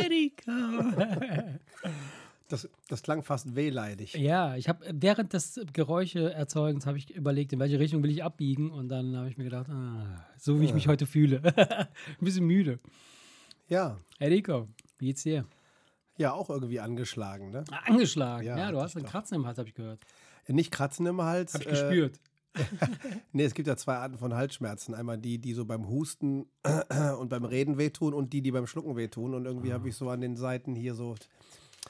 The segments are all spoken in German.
Erika. Das, das klang fast wehleidig. Ja, ich habe während des Geräuscheerzeugens habe ich überlegt, in welche Richtung will ich abbiegen und dann habe ich mir gedacht, ah, so wie ich mich heute fühle. Ein bisschen müde. Ja. Erika, wie geht's dir? Ja, auch irgendwie angeschlagen, ne? Angeschlagen. Ja, Ja, du hast einen doch. Kratzen im Hals, habe ich gehört. Nicht Kratzen im Hals. Habe ich äh, gespürt. Nee, es gibt ja zwei Arten von Halsschmerzen. Einmal die, die so beim Husten und beim Reden wehtun und die, die beim Schlucken wehtun. Und irgendwie habe ich so an den Seiten hier so.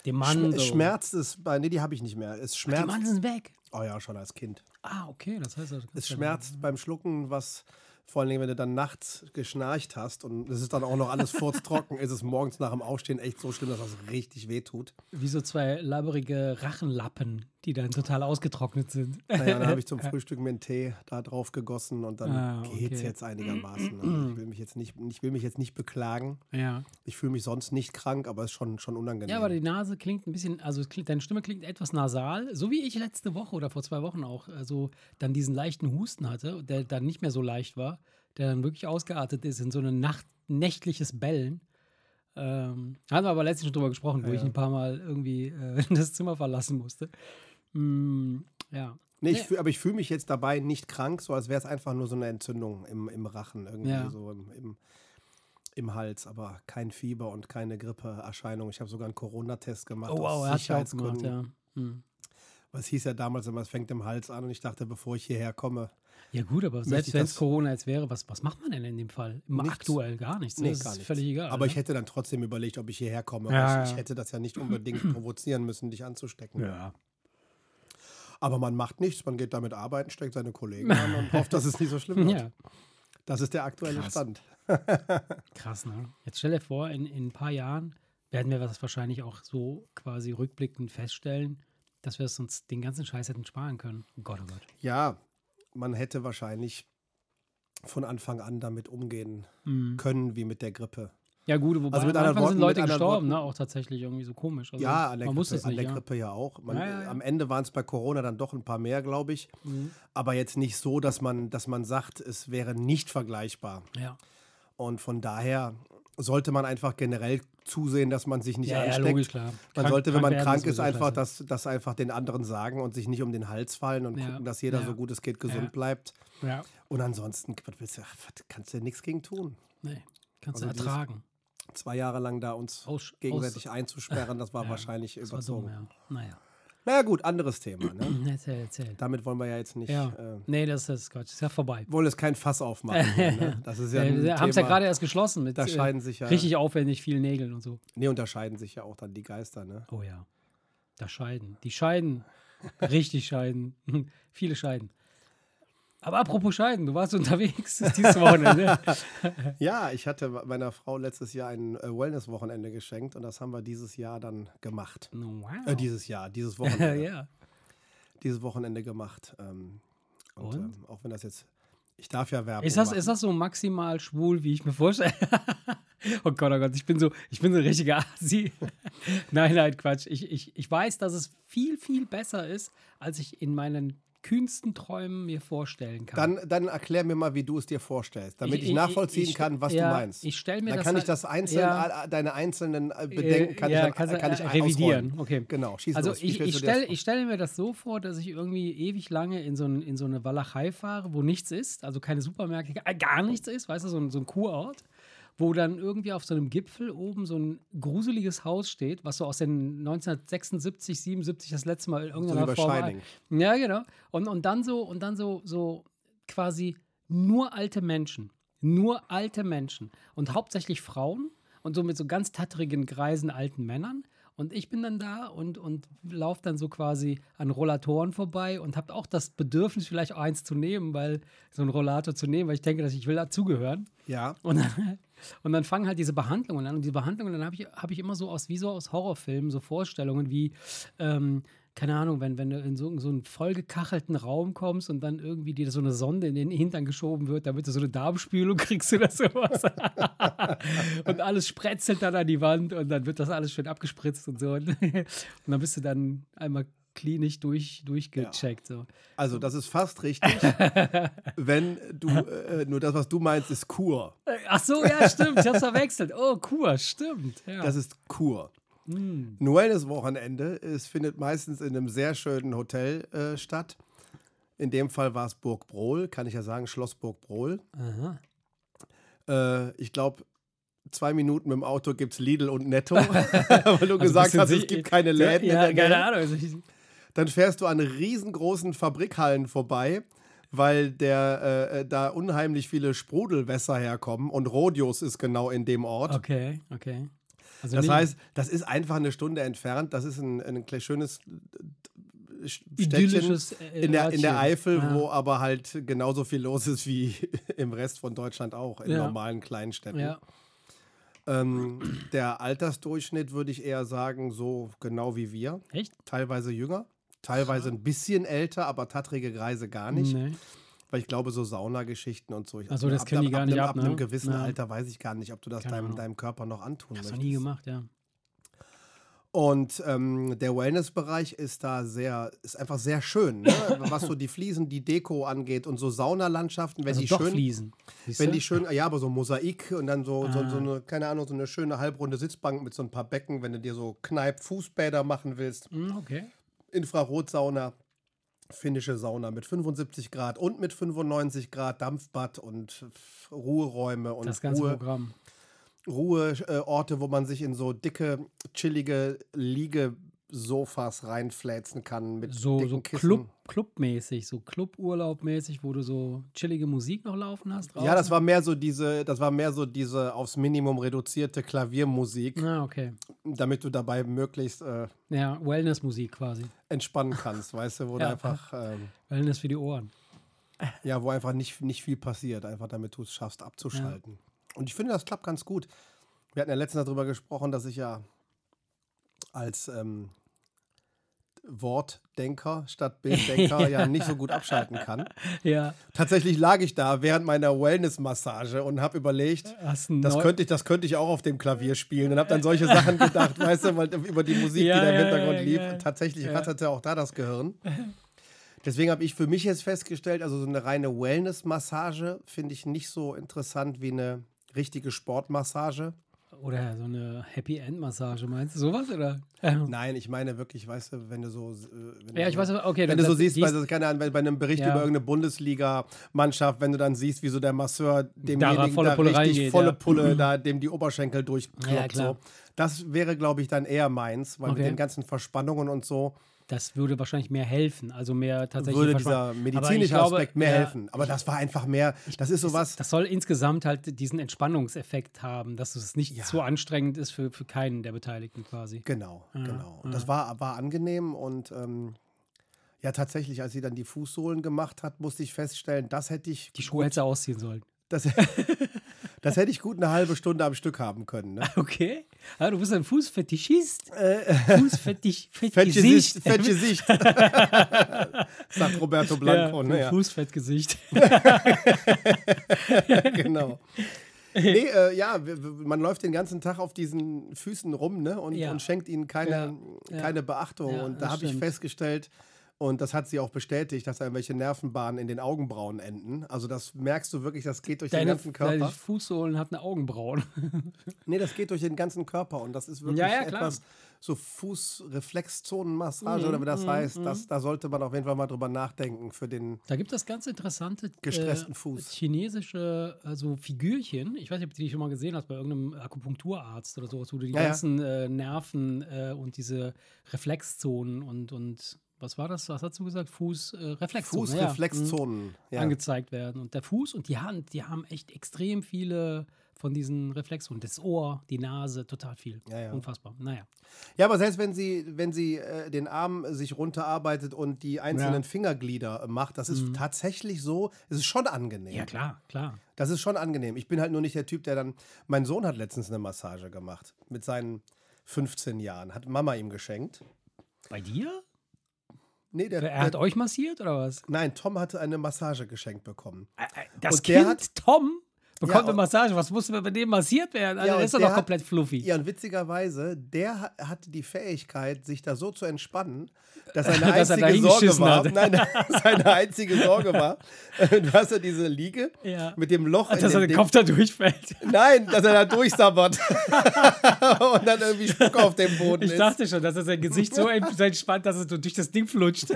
Dem Mann. Es schmerzt es bei. Nee, die habe ich nicht mehr. Es Die schmerzt. Mann sind weg. Oh ja, schon als Kind. Ah, okay, das heißt, das Es schmerzt beim Schlucken, was vor allem, wenn du dann nachts geschnarcht hast und es ist dann auch noch alles furztrocken, ist es morgens nach dem Aufstehen echt so schlimm, dass das richtig wehtut. Wie so zwei labberige Rachenlappen, die dann total ausgetrocknet sind. Naja, dann habe ich zum Frühstück mir einen Tee da drauf gegossen und dann Ah, geht's okay. jetzt einigermaßen. Also ich, will mich jetzt nicht, ich will mich jetzt nicht beklagen. ja. Ich fühle mich sonst nicht krank, aber es ist schon, schon unangenehm. Ja, aber die Nase klingt ein bisschen, also es klingt, deine Stimme klingt etwas nasal, so wie ich letzte Woche oder vor zwei Wochen auch, also dann diesen leichten Husten hatte, der dann nicht mehr so leicht war, der dann wirklich ausgeartet ist in so ein Nacht, nächtliches Bellen. Ähm, haben wir aber letztens schon drüber gesprochen, wo Ja, ich ein paar Mal irgendwie äh, das Zimmer verlassen musste. Mm, ja. nee, ich fühl, aber ich fühle mich jetzt dabei nicht krank, so als wäre es einfach nur so eine Entzündung im, im Rachen, irgendwie Ja. so im, im, im Hals, aber kein Fieber und keine Grippeerscheinung. Ich habe sogar einen Corona-Test gemacht. Oh, wow, er hat ja auch gemacht, ja. Hm. Es hieß ja damals immer, es fängt im Hals an und ich dachte, bevor ich hierher komme, Ja, gut, aber selbst wenn es Corona jetzt wäre, was, was macht man denn in dem Fall? Im Nichts. Aktuell gar nichts. ne? Nee, das gar ist nichts. völlig egal. Aber ne? ich hätte dann trotzdem überlegt, ob ich hierher komme. Ja, ich, ja. ich hätte das ja nicht unbedingt provozieren müssen, dich anzustecken. Ja. Aber man macht nichts, man geht damit arbeiten, steckt seine Kollegen an und hofft, dass es nicht so schlimm wird. Ja, Das ist der aktuelle Krass. Stand. krass, ne? Jetzt stell dir vor, in, in ein paar Jahren werden wir das wahrscheinlich auch so quasi rückblickend feststellen, dass wir es uns den ganzen Scheiß hätten sparen können. Oh Gott, oh Gott. Ja, man hätte wahrscheinlich von Anfang an damit umgehen Mhm. können, wie mit der Grippe. Ja, gut, wobei Also mit am Anfang sind Worten- Leute mit anderen gestorben, Worten- ne? Auch tatsächlich irgendwie so komisch. Also, ja, an der, man Grippe, es an nicht, der ja. Grippe ja auch. Man, Ja, ja, ja. Am Ende waren es bei Corona dann doch ein paar mehr, glaube ich. Mhm. Aber jetzt nicht so, dass man, dass man sagt, es wäre nicht vergleichbar. Ja. Und von daher sollte man einfach generell zusehen, dass man sich nicht Ja, ja, ansteckt. logisch, klar. Man Krank- sollte, wenn man krank ist, einfach das, das einfach den anderen sagen und sich nicht um den Hals fallen und Ja, gucken, dass jeder ja. so gut es geht gesund Ja. bleibt. Ja, Und ansonsten was willst du, kannst du ja nichts gegen tun. nee. Kannst Also du ertragen. Zwei Jahre lang da uns Aus- gegenseitig einzusperren, das war Ja, wahrscheinlich Das war überzogen. dumm, ja. Naja. Na ja, gut, anderes Thema. Ne? Erzähl, erzähl. Damit wollen wir ja jetzt nicht, Ja. äh, Nee, das ist Quatsch. Ist ja vorbei. wollen jetzt kein Fass aufmachen. hier, ne? Das ist ja wir haben es ja gerade erst geschlossen mit da äh, scheiden sich ja, richtig aufwendig vielen Nägeln und so. nee, unterscheiden sich ja auch dann die Geister, ne? Oh ja. Da scheiden. Die scheiden. Richtig scheiden. Viele scheiden. Aber apropos Scheiden, du warst unterwegs dieses Wochenende. Ja, ich hatte meiner Frau letztes Jahr ein äh, Wellness-Wochenende geschenkt und das haben wir dieses Jahr dann gemacht. wow. Äh, dieses Jahr, dieses Wochenende. ja. Dieses Wochenende gemacht. Ähm, und Und? Ähm, auch wenn das jetzt, ich darf ja Werbung Ist das, machen. ist das so maximal schwul, wie ich mir vorstelle? oh Gott, oh Gott, ich bin so, ich bin so ein richtiger Asi. nein, nein, Quatsch. Ich, ich, ich weiß, dass es viel, viel besser ist, als ich in meinen kühnsten Träumen mir vorstellen kann. Dann, dann erklär mir mal, wie du es dir vorstellst, damit ich, Ich- ich- nachvollziehen ich- kann, was ja, du meinst. ich stell mir dann das kann ich halt- das einzeln, ja. deine einzelnen äh, Bedenken kann ja, ich, dann, kann ich äh, revidieren. ausräumen. Okay. Genau, schieß Also los. Ich, ich stelle ich stell mir das so vor, dass ich irgendwie ewig lange in so, ein, in so eine Walachei fahre, wo nichts ist, also keine Supermärkte, äh, gar nichts ist, weißt du, so ein, so ein Kurort, wo dann irgendwie auf so einem Gipfel oben so ein gruseliges Haus steht, was so aus den 1976, 77 das letzte Mal in so irgendeiner bei Form. Shining. Ja, genau. Und, und dann so, und dann so, so quasi nur alte Menschen. Nur alte Menschen. Und hauptsächlich Frauen und so mit so ganz tatterigen, greisen alten Männern. Und ich bin dann da und, und laufe dann so quasi an Rollatoren vorbei und habe auch das Bedürfnis, vielleicht auch eins zu nehmen, weil so ein Rollator zu nehmen, weil ich denke, dass ich will dazugehören. Ja, Und dann, und dann fangen halt diese Behandlungen an. Und diese Behandlungen, dann habe ich, hab ich immer so aus, wie so aus Horrorfilmen, so Vorstellungen wie, ähm, keine Ahnung, wenn, wenn du in so, so einen vollgekachelten Raum kommst und dann irgendwie dir so eine Sonde in den Hintern geschoben wird, damit du so eine Darmspülung kriegst oder sowas. und alles spretzelt dann an die Wand und dann wird das alles schön abgespritzt und so. Und dann bist du dann einmal klinisch durch, durchgecheckt. So. Also, das ist fast richtig. wenn du, äh, nur das, was du meinst, ist Kur. Äh, Ach so, ja, stimmt. Ich hab's verwechselt. Oh, Kur, stimmt. Ja. Das ist Kur. Hm. Ein Wellness-Wochenende. Es findet meistens in einem sehr schönen Hotel äh, statt. In dem Fall war es Burg Brohl, kann ich ja sagen, Schloss Burg Brohl. Äh, ich glaube, zwei Minuten mit dem Auto gibt es Lidl und Netto, weil du gesagt bisschen hast, es gibt keine Läden Ja, in der keine. Ahnung. Dann fährst du an riesengroßen Fabrikhallen vorbei, weil der, äh, äh, da unheimlich viele Sprudelwässer herkommen und Rodius ist genau in dem Ort. Okay, okay. Also Das heißt, das ist einfach eine Stunde entfernt. Das ist ein, ein schönes äh, Städtchen äh, in der, in der. Eifel, Ja. wo aber halt genauso viel los ist wie im Rest von Deutschland auch, in Ja. normalen kleinen Städten. Ja, Ähm, der Altersdurchschnitt würde ich eher sagen, so genau wie wir. echt? Teilweise jünger, teilweise ein bisschen älter, aber tattrige Greise gar nicht. Nee. Weil ich glaube, so Saunageschichten und so. Ich, Ach so, das können die gar ab, nicht einem- ab, Ab einem ne? gewissen Ja. Alter weiß ich gar nicht, ob du das deinem, deinem Körper noch antun noch möchtest. nie gemacht, ja. Und ähm, der Wellnessbereich ist da sehr, ist einfach sehr schön, ne? was so die Fliesen, die Deko angeht und so Saunalandschaften, wenn Also die schön, Fliesen. Wenn die schön, ja, aber so Mosaik und dann so, so, so Ah. eine, keine Ahnung, so eine schöne halbrunde Sitzbank mit so ein paar Becken, wenn du dir so Kneip-Fußbäder machen willst, Hm, okay. Infrarotsauna, finnische Sauna mit 75 Grad und mit 95 Grad Dampfbad und Ruheräume und Das ganze Ruhe, Programm. Ruheorte, wo man sich in so dicke, chillige Liegesofas reinfläzen kann mit So, so Kissen. Club, Clubmäßig, so Cluburlaubmäßig, wo du so chillige Musik noch laufen hast. Ja, das draußen? war mehr so diese, das war mehr so diese aufs Minimum reduzierte Klaviermusik, Ah, okay. damit du dabei möglichst äh, Ja, Wellness-Musik quasi. entspannen kannst, weißt du, wo du Ja. einfach, ähm, Wellness für die Ohren. ja, wo einfach nicht, nicht viel passiert, einfach damit du es schaffst abzuschalten. Und ich finde, das klappt ganz gut. Wir hatten ja letztens darüber gesprochen, dass ich ja als ähm, Wortdenker statt Bilddenker ja nicht so gut abschalten kann. Ja, Tatsächlich lag ich da während meiner Wellness-Massage und habe überlegt, ein das könnte, ich, das könnte ich auch auf dem Klavier spielen und habe dann solche Sachen gedacht, weißt du, weil über die Musik, Ja, die da im Hintergrund ja, lief. Tatsächlich Ja. ratterte auch da das Gehirn. Deswegen habe ich für mich jetzt festgestellt, also so eine reine Wellness-Massage finde ich nicht so interessant wie eine richtige Sportmassage. Oder so eine Happy End Massage, meinst du sowas oder? Ja, Nein, ich meine wirklich, weißt du, wenn du so. äh, Wenn ja du ich weiß, okay. Wenn du so siehst, so, keine Ahnung, bei, einem Bericht Ja. über irgendeine Bundesliga-Mannschaft, wenn du dann siehst, wie so der Masseur demjenigen volle da Pulle richtig reingeht, volle ja. Pulle, da dem die Oberschenkel durchkloppt. Ja, so. Das wäre, glaube ich, dann eher meins, weil Okay. mit den ganzen Verspannungen und so das würde wahrscheinlich mehr helfen. Also mehr tatsächlich. würde dieser medizinische glaube, Aspekt mehr ja, helfen. Aber das war einfach mehr, das ist sowas. Das soll insgesamt halt diesen Entspannungseffekt haben, dass es nicht Ja. zu anstrengend ist für, für keinen der Beteiligten quasi. Genau, genau. Und ja. das war, war angenehm und ähm, ja, tatsächlich, als sie dann die Fußsohlen gemacht hat, musste ich feststellen, das hätte ich Die Schuhe hätte sie ausziehen sollen. Das, das hätte ich gut eine halbe Stunde am Stück haben können. Ne? Okay. Ah, du bist ein Fußfetischist. Äh, Fußfetisch. Fettgesicht, Fettgesicht. Sagt Roberto Blanco. Ja, ne? ja. Fußfettgesicht. genau. Nee, äh, ja, man läuft den ganzen Tag auf diesen Füßen rum ne? und, Ja. und schenkt ihnen keine, keine Beachtung. Und da habe ich festgestellt, und das hat sie auch bestätigt, dass da irgendwelche Nervenbahnen in den Augenbrauen enden. Also das merkst du wirklich, das geht durch den Deine, ganzen Körper. deine Fußsohlen hatten Augenbrauen. Nee, das geht durch den ganzen Körper und das ist wirklich Ja, ja, etwas so Fußreflexzonenmassage Mhm, oder wie das mhm, heißt. mhm. Das, da sollte man auf jeden Fall mal drüber nachdenken für den. Da gibt es ganz interessante Gestressten äh, Fuß. chinesische also Figürchen. Ich weiß nicht, ob du die schon mal gesehen hast bei irgendeinem Akupunkturarzt oder sowas, wo du die ja. ganzen Äh, Nerven äh, und diese Reflexzonen und, und was war das? Was hast du gesagt? Fuß, äh, Reflexzonen. ja. Mhm. Fußreflexzonen. Ja, angezeigt werden. Und der Fuß und die Hand, die haben echt extrem viele von diesen Reflexzonen. Das Ohr, die Nase, total viel. Ja. Unfassbar. Naja. ja, aber selbst wenn sie, wenn sie äh, den Arm sich runterarbeitet und die einzelnen. Mhm. Fingerglieder äh, macht, das ist tatsächlich so, es ist schon angenehm. Ja, klar, klar. Das ist schon angenehm. Ich bin halt nur nicht der Typ, der dann. Mein Sohn hat letztens eine Massage gemacht. Mit seinen 15 Jahren. Hat Mama ihm geschenkt. Bei dir? Nee, der, Er hat der, euch massiert oder was? nein, Tom hatte eine Massage geschenkt bekommen. Das Und der Kind hat- Tom bekommt Ja, eine Massage. Was muss bei dem massiert werden? Also, Ja, der ist doch noch komplett fluffy. Ja, und witzigerweise, der ha- hatte die Fähigkeit, sich da so zu entspannen, dass seine Dass er einzige Sorge hingeschissen war. hat. Nein, seine einzige Sorge war, du hast ja diese Liege Ja. mit dem Loch Dass er den. Kopf da durchfällt. Nein, dass er da durchsabbert und dann irgendwie Spuck auf dem Boden Ich ist. dachte schon, dass er sein Gesicht so ent- so entspannt, dass es durch das Ding flutscht.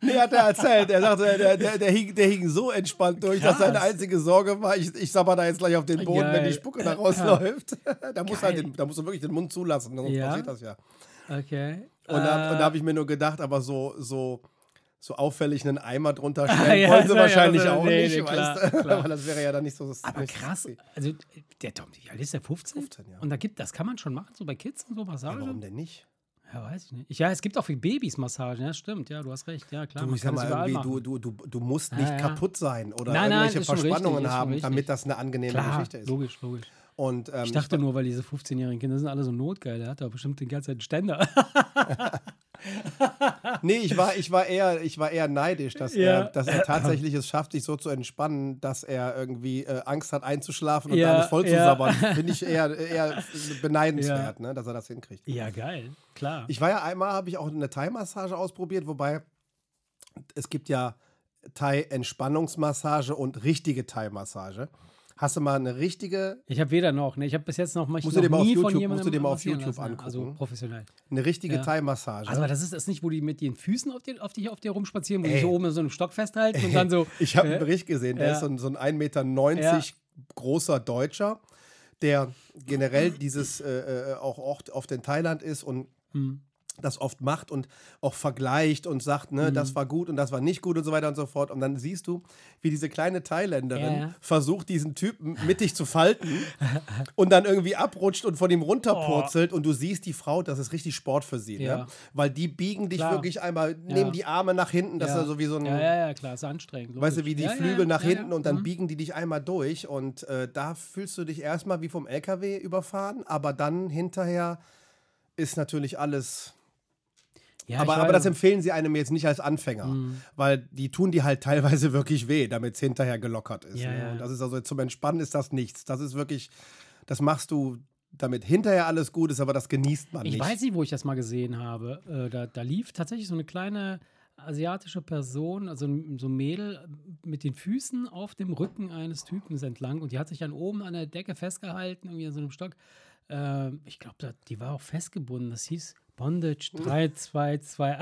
Nee, hat er erzählt. Er sagte, der, der, der, hing, der hing so entspannt durch, dass Krass. seine einzige Sorge war, ich, ich sabber da jetzt gleich auf den Boden, wenn die Geil. Spucke da rausläuft. da, muss halt Geil. den, da musst du wirklich den Mund zulassen, sonst Ja. passiert das ja. Okay. Und da, Äh, und da habe ich mir nur gedacht, aber so, so, so auffällig einen Eimer drunter stellen Ja, wollen sie ja, wahrscheinlich ja, auch nee, nicht, nee, klar, weißt klar. Das wäre ja dann nicht so aber nicht so krass. sexy. Also, der Tom, wie alt ist der? 15? 15, ja. Und da gibt, das kann man schon machen, so bei Kids und so Massage? Ja, warum denn nicht? Ja, weiß ich nicht. Ich, ja, es gibt auch für Babys Massagen, ja, stimmt. Ja, du hast recht. Ja, klar. Du, ich sag mal, irgendwie, du, du, du, musst Ja, nicht ja. kaputt sein oder Nein, nein, irgendwelche richtig, Verspannungen schon haben, richtig. damit das eine angenehme Klar, Geschichte ist. logisch, logisch. Und, ähm, Ich dachte nur, weil diese 15-jährigen Kinder sind alle so notgeil. Der hat doch bestimmt die ganze Zeit einen Ständer. Nee, ich war, ich war, eher, ich war eher neidisch, dass, Ja. er, dass er tatsächlich es schafft, sich so zu entspannen, dass er irgendwie äh, Angst hat, einzuschlafen und Ja, alles voll zu ja. sabbern. Finde ich eher, eher beneidenswert, ne, dass er das hinkriegt. ja, geil. Klar. Ich war ja einmal, habe ich auch eine Thai-Massage ausprobiert, wobei es gibt ja Thai-Entspannungsmassage und richtige Thai-Massage. Hast du mal eine richtige, Ich habe weder noch. Ne, ich habe bis jetzt noch, mich Musst du noch auf nie von YouTube- jemandem musst du dir mal auf YouTube lassen, ja. Also angucken. professionell. eine richtige Ja. Thai-Massage? Also das ist das nicht, wo die mit ihren Füßen auf, die, auf, dich, auf dir rumspazieren, wo die Ey. so oben in so einem Stock festhalten und dann so. Ich habe äh, einen Bericht gesehen, der ja. ist so ein, so ein 1,90 Meter großer Deutscher, der generell dieses äh, äh, auch oft, oft in Thailand ist und Hm. Das oft macht und auch vergleicht und sagt, ne, Mhm. das war gut und das war nicht gut und so weiter und so fort. Und dann siehst du, wie diese kleine Thailänderin Ja, ja. versucht, diesen Typen mittig zu falten und dann irgendwie abrutscht und von ihm runterpurzelt. Und du siehst die Frau, das ist richtig Sport für sie, Oh. Ja. ne? Weil die biegen dich Klar. wirklich einmal, nehmen die Arme nach hinten, dass ja. er so wie so ein Ja, ja, ja, klar, ist anstrengend. Weißt du, logisch. wie die ja, ja, Flügel nach ja, hinten ja. und dann Mhm. biegen die dich einmal durch und äh, da fühlst du dich erstmal wie vom LKW überfahren, aber dann hinterher ist natürlich alles. Ja, aber, ich aber das empfehlen sie einem jetzt nicht als Anfänger, Mhm. weil die tun die halt teilweise wirklich weh, damit es hinterher gelockert ist. Ja, ne? ja. Und das ist also zum Entspannen ist das nichts. Das ist wirklich, das machst du, damit hinterher alles gut ist, aber das genießt man Ich nicht. weiß nicht, wo ich das mal gesehen habe. Äh, da, da lief tatsächlich so eine kleine asiatische Person, also so ein Mädel, mit den Füßen auf dem Rücken eines Typens entlang und die hat sich dann oben an der Decke festgehalten, irgendwie an so einem Stock. Ähm, ich glaube, die war auch festgebunden. Das hieß Bondage 322.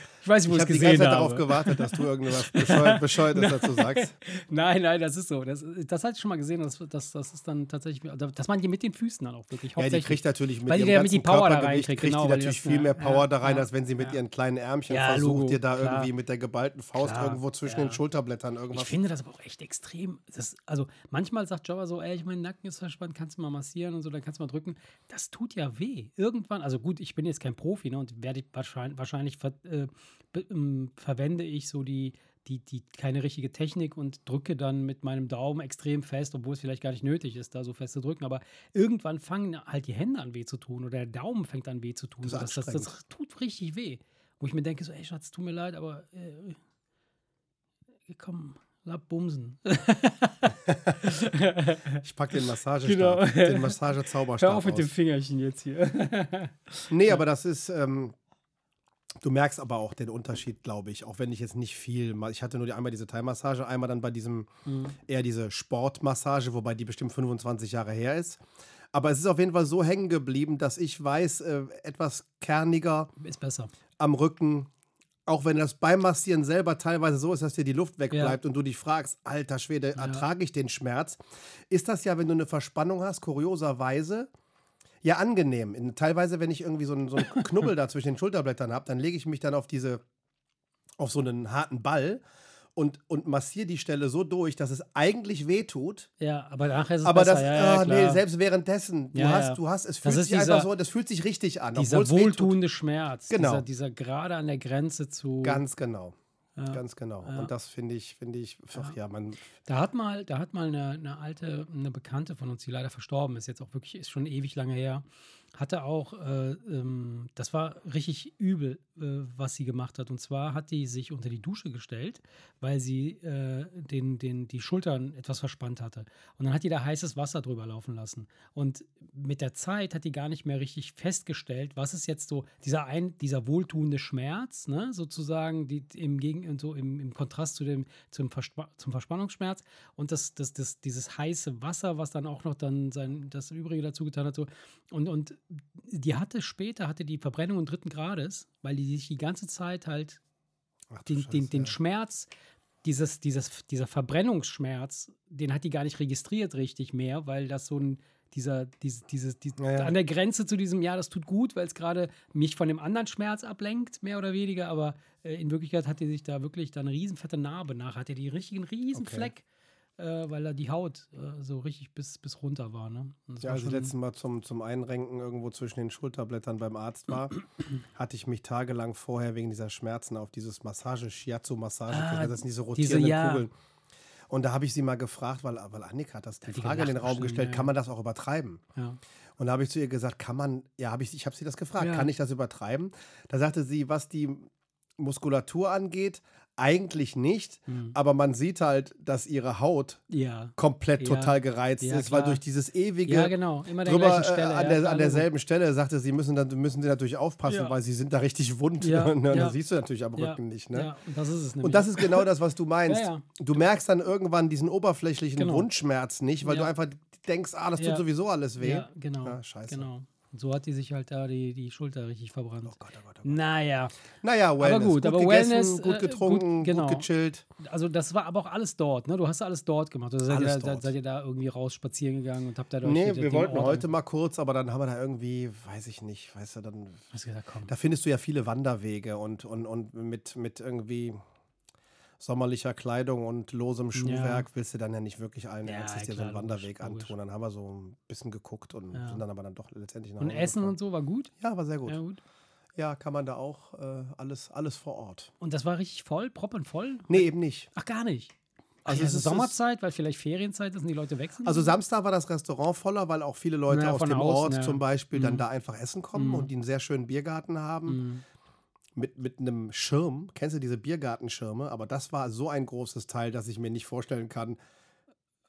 ich weiß nicht, wo ich ich es habe die gesehen ganze Zeit habe. darauf gewartet, dass du irgendwas bescheuert, Bescheuertes dazu sagst. Nein, nein, das ist so. Das, das hatte ich schon mal gesehen. Das, das, das ist dann tatsächlich, dass man die mit den Füßen dann auch wirklich Ja, die kriegt natürlich mit Weil die ihrem die ganzen Power da reinkriegt, kriegt genau, die die natürlich das- viel mehr Power ja, da rein, ja, als wenn sie mit ja. ihren kleinen Ärmchen versucht, Logo, dir da klar. irgendwie mit der geballten Faust Klar, irgendwo zwischen den Schulterblättern irgendwas. Ich finde das aber auch echt extrem. Das, also manchmal sagt Jobber so, ey, mein Nacken ist verspannt, kannst du mal massieren und so, dann kannst du mal drücken. Das tut ja weh. Irgendwann, also gut, ich bin jetzt kein Profi ne, und werde ich wahrscheinlich, wahrscheinlich äh, verwende ich so die, die, die keine richtige Technik und drücke dann mit meinem Daumen extrem fest, obwohl es vielleicht gar nicht nötig ist, da so fest zu drücken. Aber irgendwann fangen halt die Hände an weh zu tun oder der Daumen fängt an weh zu tun. Das das, das, das tut richtig weh. Wo ich mir denke, so, ey Schatz, tut mir leid, aber äh, komm, lab bumsen. Ich pack den Massagestab, Genau. den Massagezauberstab Hör auf mit dem. Fingerchen jetzt hier. Nee, aber das ist, ähm, du merkst aber auch den Unterschied, glaube ich, auch wenn ich jetzt nicht viel, ich hatte nur die, einmal diese Thai-Massage, einmal dann bei diesem, Mhm. eher diese Sportmassage, wobei die bestimmt 25 Jahre her ist. Aber es ist auf jeden Fall so hängen geblieben, dass ich weiß, äh, etwas kerniger, Ist besser. am Rücken. Auch wenn das beim Massieren selber teilweise so ist, dass dir die Luft wegbleibt und du dich fragst, alter Schwede, ertrage ich den Schmerz, ist das ja, wenn du eine Verspannung hast, kurioserweise, ja angenehm. In, teilweise, wenn ich irgendwie so einen, so einen Knubbel da zwischen den Schulterblättern habe, dann lege ich mich dann auf diese, auf so einen harten Ball und, und massiere die Stelle so durch, dass es eigentlich wehtut. Ja, aber nachher ist es Aber besser. das, ja, ja, ah, nee, selbst währenddessen, du Ja, hast, du hast, es fühlt sich dieser- einfach so, das fühlt sich richtig an. dieser wohltuende Schmerz. Genau. Dieser, dieser gerade an der Grenze zu. Ganz genau. Ganz genau. Ja. Und das finde ich, finde ich, ach ja, man, Da hat mal, da hat mal eine, eine alte, eine Bekannte von uns, die leider verstorben ist, jetzt auch wirklich, ist schon ewig lange her, hatte auch, äh, ähm, das war richtig übel, äh, was sie gemacht hat. Und zwar hat die sich unter die Dusche gestellt, weil sie äh, den, den, die Schultern etwas verspannt hatte. Und dann hat die da heißes Wasser drüber laufen lassen. Und mit der Zeit hat die gar nicht mehr richtig festgestellt, was ist jetzt so dieser, ein, dieser wohltuende Schmerz, ne, sozusagen, die, im, Gegen, so im, im Kontrast zu dem, zum, Verspa zum Verspannungsschmerz und das, das, das, dieses heiße Wasser, was dann auch noch dann sein, das Übrige dazu getan hat. So. Und, und die hatte später, hatte die Verbrennung dritten Grades, weil die sich die ganze Zeit halt Ach, den, Scheiße, den, den ja. Schmerz, dieses, dieses, dieser Verbrennungsschmerz, den hat die gar nicht registriert richtig mehr, weil das so ein, dieser, diese, diese, die, ja, ja. an der Grenze zu diesem, ja, das tut gut, weil es gerade mich von dem anderen Schmerz ablenkt, mehr oder weniger, aber äh, in Wirklichkeit hat die sich da wirklich da eine riesenfette Narbe nach, hat die die richtigen Riesenfleck. Okay äh, weil da die Haut äh, so richtig bis, bis runter war. Ne? Ja, als ich letztes Mal zum, zum Einrenken irgendwo zwischen den Schulterblättern beim Arzt war, hatte ich mich tagelang vorher wegen dieser Schmerzen auf dieses Massage, Shiatsu-Massage, ah, das sind diese rotierenden diese, ja. Kugeln. Und da habe ich sie mal gefragt, weil, weil Annika hat das die, die Frage in den Raum gestellt, ja. kann man das auch übertreiben? Ja. Und da habe ich zu ihr gesagt, kann man, ja, habe ich, ich habe sie das gefragt, kann ich das übertreiben? Da sagte sie, was die Muskulatur angeht, eigentlich nicht, mhm. aber man sieht halt, dass ihre Haut ja. komplett ja. total gereizt ja, ist, klar. weil durch dieses ewige ja, genau. Immer der drüber, Stelle, äh, an, der, an derselben Stelle sagte sie, müssen dann müssen sie natürlich aufpassen, weil sie sind da richtig wund. Ja. Ne? Das siehst du natürlich am Rücken nicht. Ne? Ja, und das ist es nämlich. Und das ist genau das, was du meinst. Du merkst dann irgendwann diesen oberflächlichen genau. Wundschmerz nicht, weil du einfach denkst, ah, das tut sowieso alles weh. Ja, genau. scheiße. Genau. Und so hat die sich halt da die, die Schulter richtig verbrannt. Oh Gott, oh Gott, oh Gott. Naja. Naja, Wellness. Aber gut, gut aber gegessen, Wellness. Gut äh, getrunken, gut, genau. gut gechillt. Also, das war aber auch alles dort, ne? Du hast alles dort gemacht. Also seid, ihr da, seid ihr da irgendwie raus spazieren gegangen und habt da Nee, wir wollten Ort heute mal kurz, aber dann haben wir da irgendwie, weiß ich nicht, weißt du, dann. Gesagt. Da findest du ja viele Wanderwege und, und, und mit, mit irgendwie sommerlicher Kleidung und losem Schuhwerk ja. willst du dann ja nicht wirklich allen ja, Ernstes dir so einen Wanderweg logisch, antun. Dann haben wir so ein bisschen geguckt und ja. sind dann aber dann doch letztendlich nach Und Essen gefahren. und so war gut? Ja, war sehr gut. Ja, gut. Ja, kann man da auch äh, alles, alles vor Ort. Und das war richtig voll, proppenvoll? Nee, eben nicht. Ach, gar nicht. Also, also es ist Sommerzeit, weil vielleicht Ferienzeit ist und die Leute wechseln? Also Samstag war das Restaurant voller, weil auch viele Leute ja, aus dem außen, Ort ja. zum Beispiel mhm. dann da einfach essen kommen mhm. und die einen sehr schönen Biergarten haben. Mhm mit, mit einem Schirm. Kennst du diese Biergartenschirme? Aber das war so ein großes Teil, dass ich mir nicht vorstellen kann,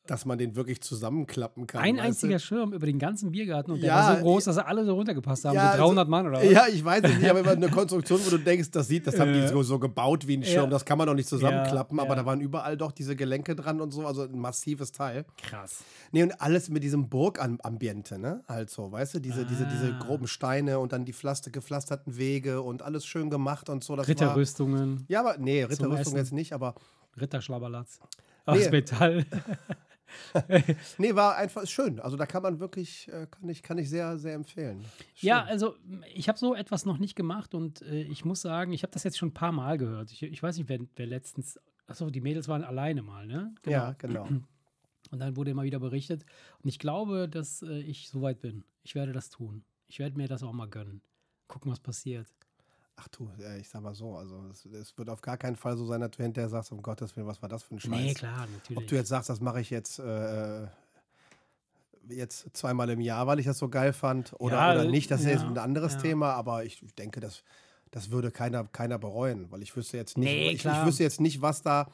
dass man den wirklich zusammenklappen kann. Ein einziger du? Schirm über den ganzen Biergarten und der ja, war so groß, dass alle so runtergepasst haben, ja, so 300 also, Mann oder was? Ja, ich weiß es nicht, aber immer eine Konstruktion, wo du denkst, das sieht, das haben die so, so gebaut wie ein Schirm, ja. das kann man doch nicht zusammenklappen, aber da waren überall doch diese Gelenke dran und so, also ein massives Teil. Krass. Nee, und alles mit diesem Burgambiente, ne? Halt so, weißt du, diese, ah. diese, diese ah. groben Steine und dann die Pflaster, gepflasterten Wege und alles schön gemacht und so. Das Ritterrüstungen. War, ja, aber nee, Ritterrüstung jetzt nicht, aber. Ritterschlabberlatz. Aus nee. Metall. nee, war einfach schön. Also da kann man wirklich, äh, kann ich, kann ich sehr, sehr empfehlen. Schön. Ja, also ich habe so etwas noch nicht gemacht und äh, ich muss sagen, ich habe das jetzt schon ein paar Mal gehört. Ich, ich weiß nicht, wer, wer letztens, achso, die Mädels waren alleine mal, ne? Genau. Ja, genau. Und dann wurde immer wieder berichtet. Und ich glaube, dass äh, ich soweit bin. Ich werde das tun. Ich werde mir das auch mal gönnen. Gucken, was passiert. Ach du, ich sag mal so, also es, es, wird auf gar keinen Fall so sein, dass du hinterher sagst, um Gottes Willen, was war das für ein Scheiß? Nee, klar, natürlich. Ob du jetzt sagst, das mache ich jetzt, äh, jetzt zweimal im Jahr, weil ich das so geil fand oder, ja, oder nicht, das ist ja, jetzt ein anderes ja. Thema, aber ich denke, das, das würde keiner, keiner bereuen, weil ich wüsste jetzt nicht, nee, ich, ich, wüsste jetzt nicht, was da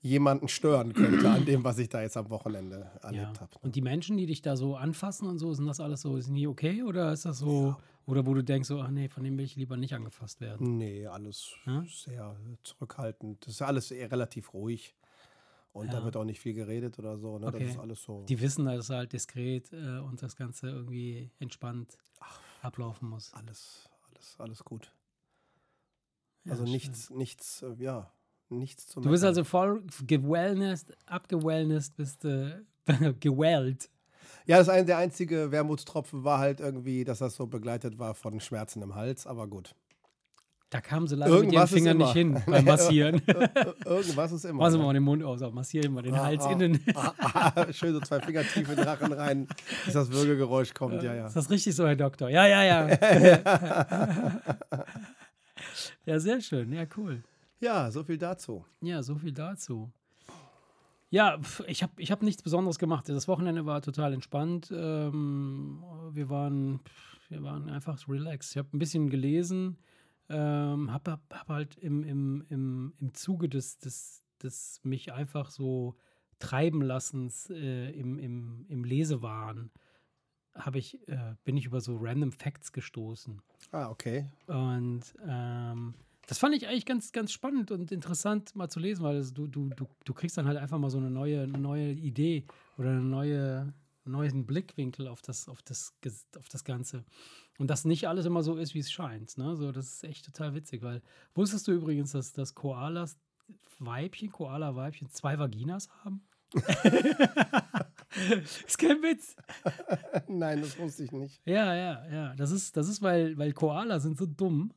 jemanden stören könnte an dem, was ich da jetzt am Wochenende erlebt habe. Und die Menschen, die dich da so anfassen und so, sind das alles so, sind die okay oder ist das so oder wo du denkst, so, ach nee, von dem will ich lieber nicht angefasst werden? Nee, alles ja? sehr zurückhaltend. Das ist alles eher relativ ruhig. Und ja. da wird auch nicht viel geredet oder so. Ne? Okay. Das ist alles so. Die wissen, dass es halt diskret äh, und das Ganze irgendwie entspannt Ach, ablaufen muss. Alles, alles, alles gut. Ja, also nichts, schön. nichts, äh, ja, nichts zu Du bist also voll gewellnest, abgewellnest, bist äh, gewellt. Ja, das ein, der einzige Wermutstropfen war halt irgendwie, dass das so begleitet war von Schmerzen im Hals, aber gut. Da kamen sie leider Irgendwas mit ihren Fingern nicht hin beim Massieren. Irgendwas ist immer. Machen wir mal den Mund aus, massieren mal den ah, Hals ah, innen. Ah, ah, schön so zwei Finger tief in den Rachen rein, bis das Würgegeräusch kommt. Ja, ja. Ist das richtig so, Herr Doktor? Ja, ja, ja. ja, sehr schön. Ja, cool. Ja, so viel dazu. Ja, so viel dazu. Ja, ich habe ich hab nichts Besonderes gemacht. Das Wochenende war total entspannt. Ähm, wir, waren, wir waren einfach relaxed. Ich habe ein bisschen gelesen, ähm, habe hab halt im, im, im, im Zuge des, des, des mich einfach so treiben lassens äh, im, im, im Lesewahn ich, äh, bin ich über so random Facts gestoßen. Ah, okay. Und ähm, das fand ich eigentlich ganz, ganz spannend und interessant mal zu lesen, weil das, du, du, du, du kriegst dann halt einfach mal so eine neue, neue Idee oder einen neue, neuen Blickwinkel auf das, auf, das, auf das Ganze. Und dass nicht alles immer so ist, wie es scheint. Ne? So, das ist echt total witzig, weil wusstest du übrigens, dass, dass Koalas Weibchen, Koala-Weibchen zwei Vaginas haben? ist kein Witz. Nein, das wusste ich nicht. Ja, ja, ja. Das ist, das ist weil, weil Koala sind so dumm,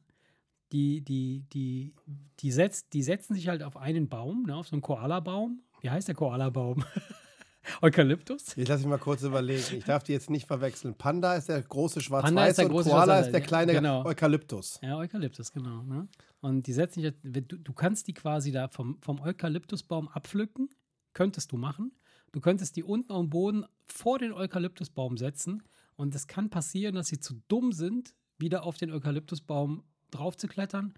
die, die, die, die, setzt, die setzen sich halt auf einen Baum, ne, auf so einen Koala-Baum. Wie heißt der Koala-Baum? Eukalyptus? Jetzt lass mich mal kurz überlegen. Ich darf die jetzt nicht verwechseln. Panda ist der große schwarz-weiß und Koala ist der kleine genau. Eukalyptus. Ja, Eukalyptus, genau. Ne? Und die setzen sich, du, du kannst die quasi da vom, vom Eukalyptusbaum abpflücken, könntest du machen. Du könntest die unten am Boden vor den Eukalyptusbaum setzen und es kann passieren, dass sie zu dumm sind, wieder auf den Eukalyptusbaum drauf zu klettern,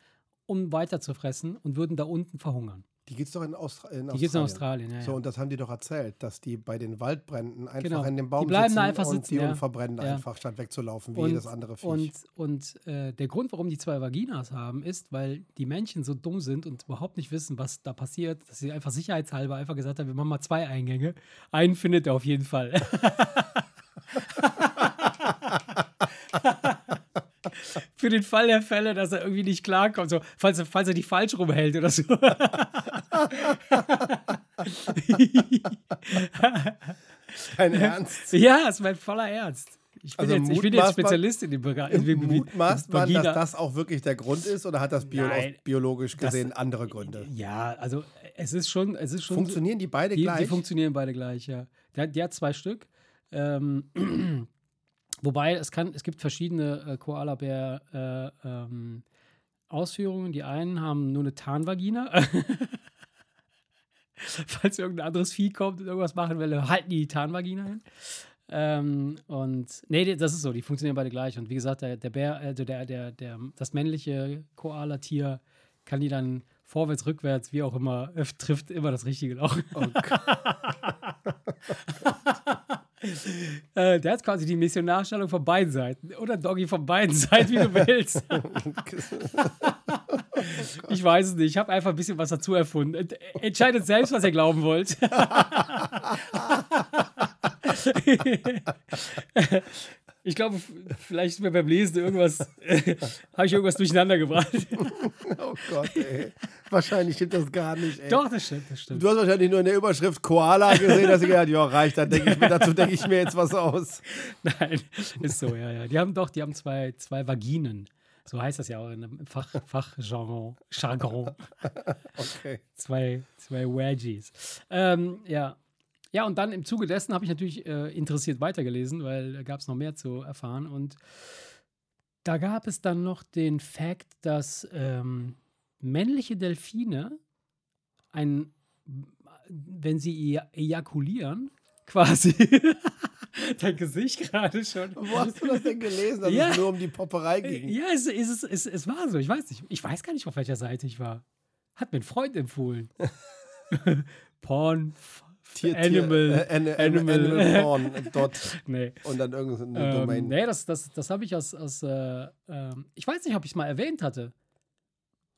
um weiter zu fressen und würden da unten verhungern. Die gibt es doch in, Austra in Australien. Die gibt in Australien, ja, So, und das haben die doch erzählt, dass die bei den Waldbränden einfach genau. in dem Baum die bleiben sitzen da einfach und sitzen, die ja. verbrennen ja. einfach, statt wegzulaufen, wie und, jedes andere Viech. Und, und äh, der Grund, warum die zwei Vaginas haben, ist, weil die Männchen so dumm sind und überhaupt nicht wissen, was da passiert, dass sie einfach sicherheitshalber einfach gesagt haben, wir machen mal zwei Eingänge. Einen findet er auf jeden Fall. Für den Fall der Fälle, dass er irgendwie nicht klarkommt. So, falls, falls er die falsch rumhält oder so. Dein Ernst? Ja, ist mein voller Ernst. Ich bin, also jetzt, ich bin jetzt Spezialist in dem Bereich. Mutmaßt man, dass das auch wirklich der Grund ist oder hat das bio biologisch gesehen das, andere Gründe? Ja, also es ist schon. Es ist schon funktionieren die beide die, gleich? Die funktionieren beide gleich, ja. Die, die hat zwei Stück. Ähm, wobei es, kann, es gibt verschiedene äh, Koala-Bär äh, ähm, Ausführungen. Die einen haben nur eine Tarnvagina. Falls irgendein anderes Vieh kommt und irgendwas machen will, halten die die Tarnvagina hin. Ähm, und nee, das ist so, die funktionieren beide gleich. Und wie gesagt, der, der Bär, also der, der, der, das männliche Koala-Tier kann die dann vorwärts, rückwärts, wie auch immer, trifft immer das richtige Loch. Oh äh, der hat quasi die Missionarstellung von beiden Seiten. Oder Doggy von beiden Seiten, wie du willst. ich weiß es nicht. Ich habe einfach ein bisschen was dazu erfunden. Entscheidet selbst, was ihr glauben wollt. Ich glaube, vielleicht ist mir beim Lesen irgendwas, habe ich irgendwas durcheinander gebracht. oh Gott, ey. Wahrscheinlich stimmt das gar nicht, ey. Doch, das stimmt, das stimmt. Du hast wahrscheinlich nur in der Überschrift Koala gesehen, dass ich gedacht ja, reicht, dann denk ich mir, dazu denke ich mir jetzt was aus. Nein, ist so, ja, ja. Die haben doch, die haben zwei, zwei Vaginen. So heißt das ja auch im Fach, Fachjargon. Jargon. Okay. Zwei, zwei Wedgies. Ähm, ja, ja, und dann im Zuge dessen habe ich natürlich äh, interessiert weitergelesen, weil da gab es noch mehr zu erfahren. Und da gab es dann noch den Fakt, dass ähm, männliche Delfine ein, wenn sie ejakulieren, quasi. Dein Gesicht gerade schon. Wo hast du das denn gelesen, dass ja. es nur um die Popperei ging? Ja, es, es, es, es war so. Ich weiß nicht. Ich weiß gar nicht, auf welcher Seite ich war. Hat mir ein Freund empfohlen. Porn Tier, Animal, Tier, äh, Animal, Animal Porn dot nee. und dann irgendeine ähm, Domain. Nee, das, das, das habe ich aus, aus äh, äh, ich weiß nicht, ob ich es mal erwähnt hatte.